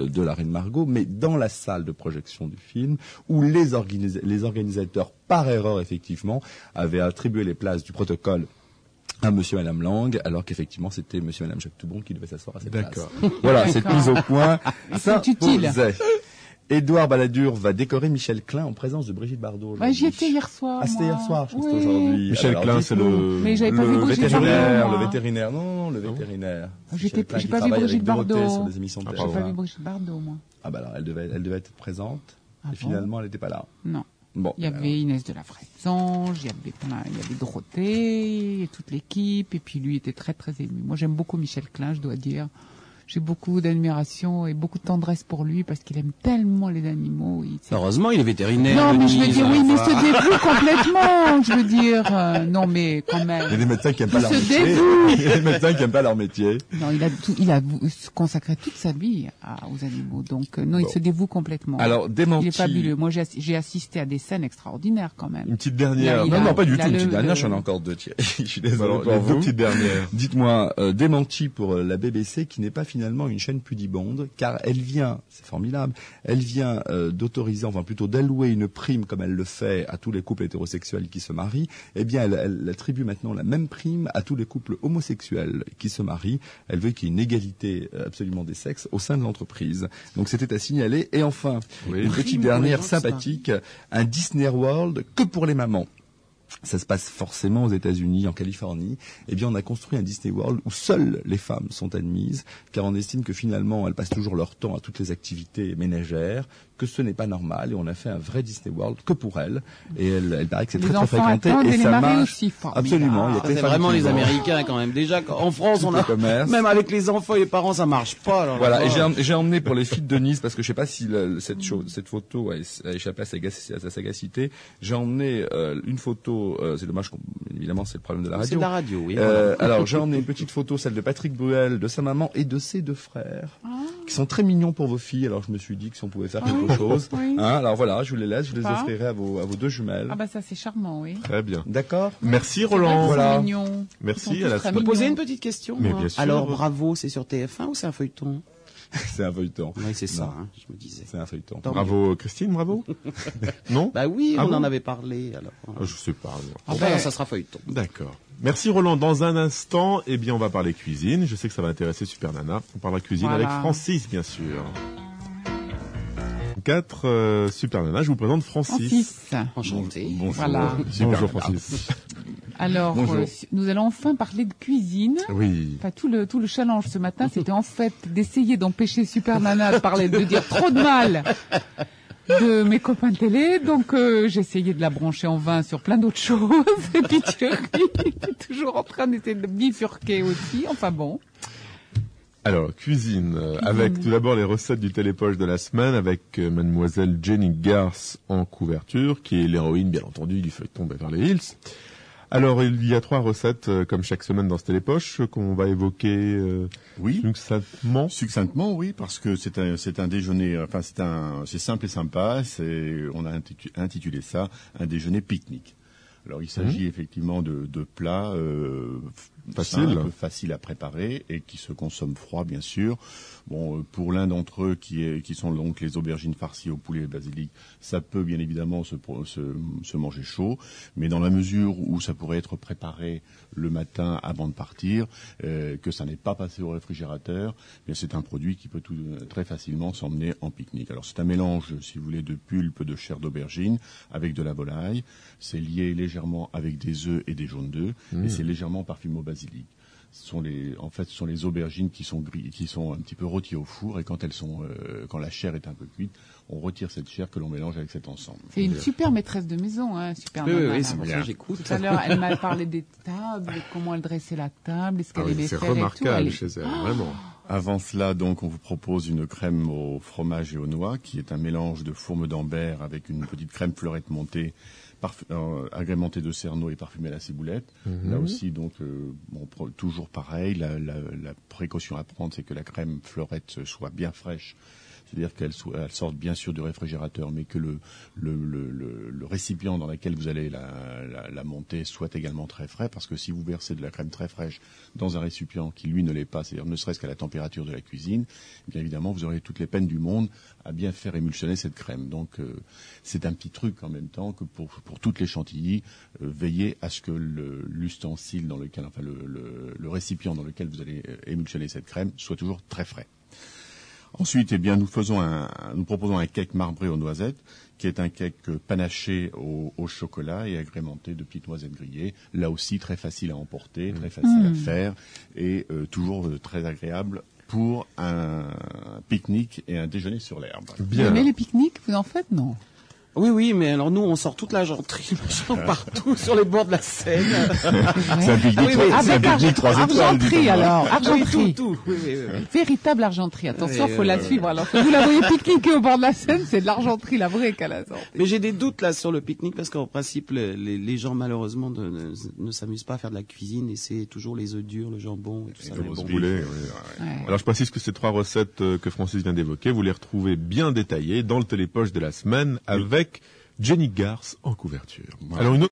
euh, de la Reine Margot, mais dans la salle de projection du film, où les, organisa- les organisateurs, par erreur effectivement, avaient attribué les places du protocole à Monsieur et Madame Lang, alors qu'effectivement c'était Monsieur et Madame Jacques Toubon qui devait s'asseoir à cette place. D'accord. Voilà, cette mise au point. C'est utile. Édouard Balladur va décorer Michel Klein en présence de Brigitte Bardot. Ouais, j'y étais hier soir. Ah, c'était hier soir, je pense que Oui. c'était aujourd'hui. Michel Alors, Klein, c'est le, Mais pas vu vétérinaire, Bardot, le vétérinaire, non, non, le vétérinaire. Klein j'ai pas vu Brigitte Bardot. sur des émissions de Ah, télé. J'ai pas vu Brigitte Bardot, moi. Ah bah alors, elle devait, elle devait être présente. Ah et bon finalement, elle n'était pas là. Non. Bon. Il y avait Inès de la Frésange, il y avait il y avait Dorothée, et toute l'équipe, et puis lui était très très ému. Moi j'aime beaucoup Michel Klein, je dois dire. J'ai beaucoup d'admiration et beaucoup de tendresse pour lui parce qu'il aime tellement les animaux. Il- Heureusement, il est vétérinaire. Non, mais je veux dire, oui, mais il se dévoue [laughs] complètement, je veux dire. euh, non, mais quand Il y a même. des médecins qui aiment pas leur se métier. dévoue. Il y a des médecins qui aiment pas leur métier. Non, il a tout, il a consacré toute sa vie à- aux animaux. Donc, euh, non, il se dévoue complètement. Alors, démenti. il est fabuleux. Moi, j'ai assi- j'ai assisté à des scènes extraordinaires quand même. Une petite dernière. Non, a- non, pas du tout. Une le- petite dernière, le- j'en ai encore deux. tiens. [laughs] Je suis désolé Alors, pour vous. deux petites dernières. Dites-moi, euh, démenti pour la BBC qui n'est pas finalement une chaîne pudibonde, car elle vient, c'est formidable, elle vient euh, d'autoriser, enfin plutôt d'allouer une prime comme elle le fait à tous les couples hétérosexuels qui se marient. Eh bien, elle, elle attribue maintenant la même prime à tous les couples homosexuels qui se marient. Elle veut qu'il y ait une égalité euh, absolument des sexes au sein de l'entreprise. Donc c'était à signaler. Et enfin, Oui. une petite dernière sympathique, un Disney World que pour les mamans ça se passe forcément aux États-Unis, en Californie, eh bien on a construit un Disney World où seules les femmes sont admises, car on estime que finalement elles passent toujours leur temps à toutes les activités ménagères, que ce n'est pas normal, et on a fait un vrai Disney World que pour elles, et elle, elle paraît que c'est très très fréquenté, et ça marche. aussi. Absolument, il y a c'est vraiment les. Américains quand même. Déjà, en France, on a le commerce. même avec les enfants et les parents, ça marche pas. Alors Voilà, et j'ai em- j'ai emmené pour les filles de Nice, parce que je sais pas si le- cette, chose, cette photo a, a échappé à sa, à sa sagacité, j'ai emmené euh, une photo, euh, c'est dommage, évidemment c'est le problème de la C'est radio. de la radio, oui. Euh, alors j'ai [laughs] emmené une petite photo, celle de Patrick Bruel, de sa maman et de ses deux frères, qui sont très mignons pour vos filles. Alors je me suis dit que si on pouvait faire quelque chose, Oui. hein, alors voilà, je vous les laisse, je vous les Pas. offrirai à vos, à vos deux jumelles. Ah bah ça c'est charmant, oui. Très bien. D'accord Merci Roland. Voilà. Merci, à la Je peux poser une petite question Mais moi bien sûr. Alors, bravo, c'est sur TF1 ou c'est un feuilleton? [laughs] C'est un feuilleton. Oui, c'est ça, hein, je me disais. C'est un feuilleton. Tant Bravo Christine, bravo. [laughs] non? Bah oui, Ah on bon? en avait parlé. Alors, Ah, Je sais pas. moi. Ah ben, bah, ça sera feuilleton. D'accord. Merci Roland. Dans un instant, eh bien, on va parler cuisine. Je sais que ça va intéresser Super Nana. On parlera cuisine Voilà. avec Francis, bien sûr. 4 euh, Super Nana, je vous présente Francis. Francis. Enchanté. Bonjour. Voilà. Super Bonjour Nana. Francis. [laughs] Alors, Bonjour. euh, nous allons enfin parler de cuisine. Oui. Enfin, tout le tout le challenge ce matin, [laughs] c'était en fait d'essayer d'empêcher Super Nana de parler, de dire trop de mal de mes copains de télé. Donc, euh, j'ai essayé de la brancher en vain sur plein d'autres [laughs] choses. Et puis Thierry est toujours en train d'essayer de bifurquer aussi. Enfin bon. Alors, cuisine, euh, avec tout d'abord les recettes du télépoche de la semaine, avec euh, mademoiselle Jenny Garth en couverture, qui est l'héroïne, bien entendu, du feuilleton Beverly Hills. Alors, il y a trois recettes, euh, comme chaque semaine dans ce télépoche, qu'on va évoquer euh, Oui. succinctement. Succinctement, oui, parce que c'est un, c'est un déjeuner, enfin c'est un, c'est simple et sympa. C'est, on a intitu- intitulé ça un déjeuner pique-nique. Alors il s'agit effectivement de, de plats euh, Facile. faciles à préparer et qui se consomment froid bien sûr. Bon, euh, pour l'un d'entre eux qui est, qui sont donc les aubergines farcies au poulet et basilic, ça peut bien évidemment se, se, se manger chaud, mais dans la mesure où ça pourrait être préparé le matin avant de partir, euh, que ça n'est pas passé au réfrigérateur, mais c'est un produit qui peut tout, très facilement s'emmener en pique-nique. Alors c'est un mélange, si vous voulez, de pulpe de chair d'aubergine avec de la volaille. C'est lié légèrement avec des œufs et des jaunes d'œufs, et c'est légèrement parfumé au basilic. Ce sont les, en fait, ce sont les aubergines qui sont gris, qui sont un petit peu rôties au four, et quand elles sont, euh, quand la chair est un peu cuite, on retire cette chair que l'on mélange avec cet ensemble. C'est une super maîtresse de maison, hein, super Oui, oui, Nana, oui, là. c'est pour ça que j'écoute. Tout à l'heure, elle m'a parlé des tables, comment elle dressait la table, est-ce qu'elle Ah oui, c'est faire et tout. remarquable Elle chez elle, vraiment. [gasps] Avant cela, donc, on vous propose une crème au fromage et aux noix, qui est un mélange de fourme d'ambert avec une petite crème fleurette montée, euh, agrémentée de cerneau et parfumée à la ciboulette. Là aussi, donc, euh, bon, toujours pareil. La, la- la précaution à prendre, c'est que la crème fleurette soit bien fraîche. C'est-à-dire qu'elles sortent bien sûr du réfrigérateur, mais que le, récipient dans lequel vous allez la, monter soit également très frais, parce que si vous versez de la crème très fraîche dans un récipient qui lui ne l'est pas, c'est-à-dire ne serait-ce qu'à la température de la cuisine, bien évidemment vous aurez toutes les peines du monde à bien faire émulsionner cette crème. Donc euh, c'est un petit truc en même temps que pour, pour toutes les chantilly, euh, veillez à ce que le- l'ustensile dans lequel, enfin le récipient dans lequel vous allez euh, émulsionner cette crème soit toujours très frais. Ensuite, eh bien, nous faisons un, nous proposons un cake marbré aux noisettes, qui est un cake euh, panaché au, au chocolat et agrémenté de petites noisettes grillées. Là aussi, très facile à emporter, très facile à faire et euh, toujours euh, très agréable pour un pique-nique et un déjeuner sur l'herbe. Vous Bien. aimez les pique-niques Vous en faites? Non. Oui, oui, mais alors nous, on sort toute la genterie machin, partout sur les bords de la Seine. C'est un pique-nique Ah oui, oui. trois- étoiles, argenterie alors, Oui, argenterie. tout, tout. Oui, oui, oui, oui. Véritable argenterie. Attention, Oui, faut la suivre. Alors, si vous la voyez pique-niquer au bord de la Seine, c'est de l'argenterie, la vraie qu'elle a sorti. Mais j'ai des doutes là sur le pique-nique parce qu'en principe, les, gens malheureusement ne, ne- ne s'amusent pas à faire de la cuisine et c'est toujours les œufs durs, le jambon et tout ça. le bon. beef. Boulet, oui, ouais. Ouais. Alors je précise que ces trois recettes euh, que Francis vient d'évoquer, vous les retrouvez bien détaillées dans le télépoche de la semaine avec Jenny Garth en couverture.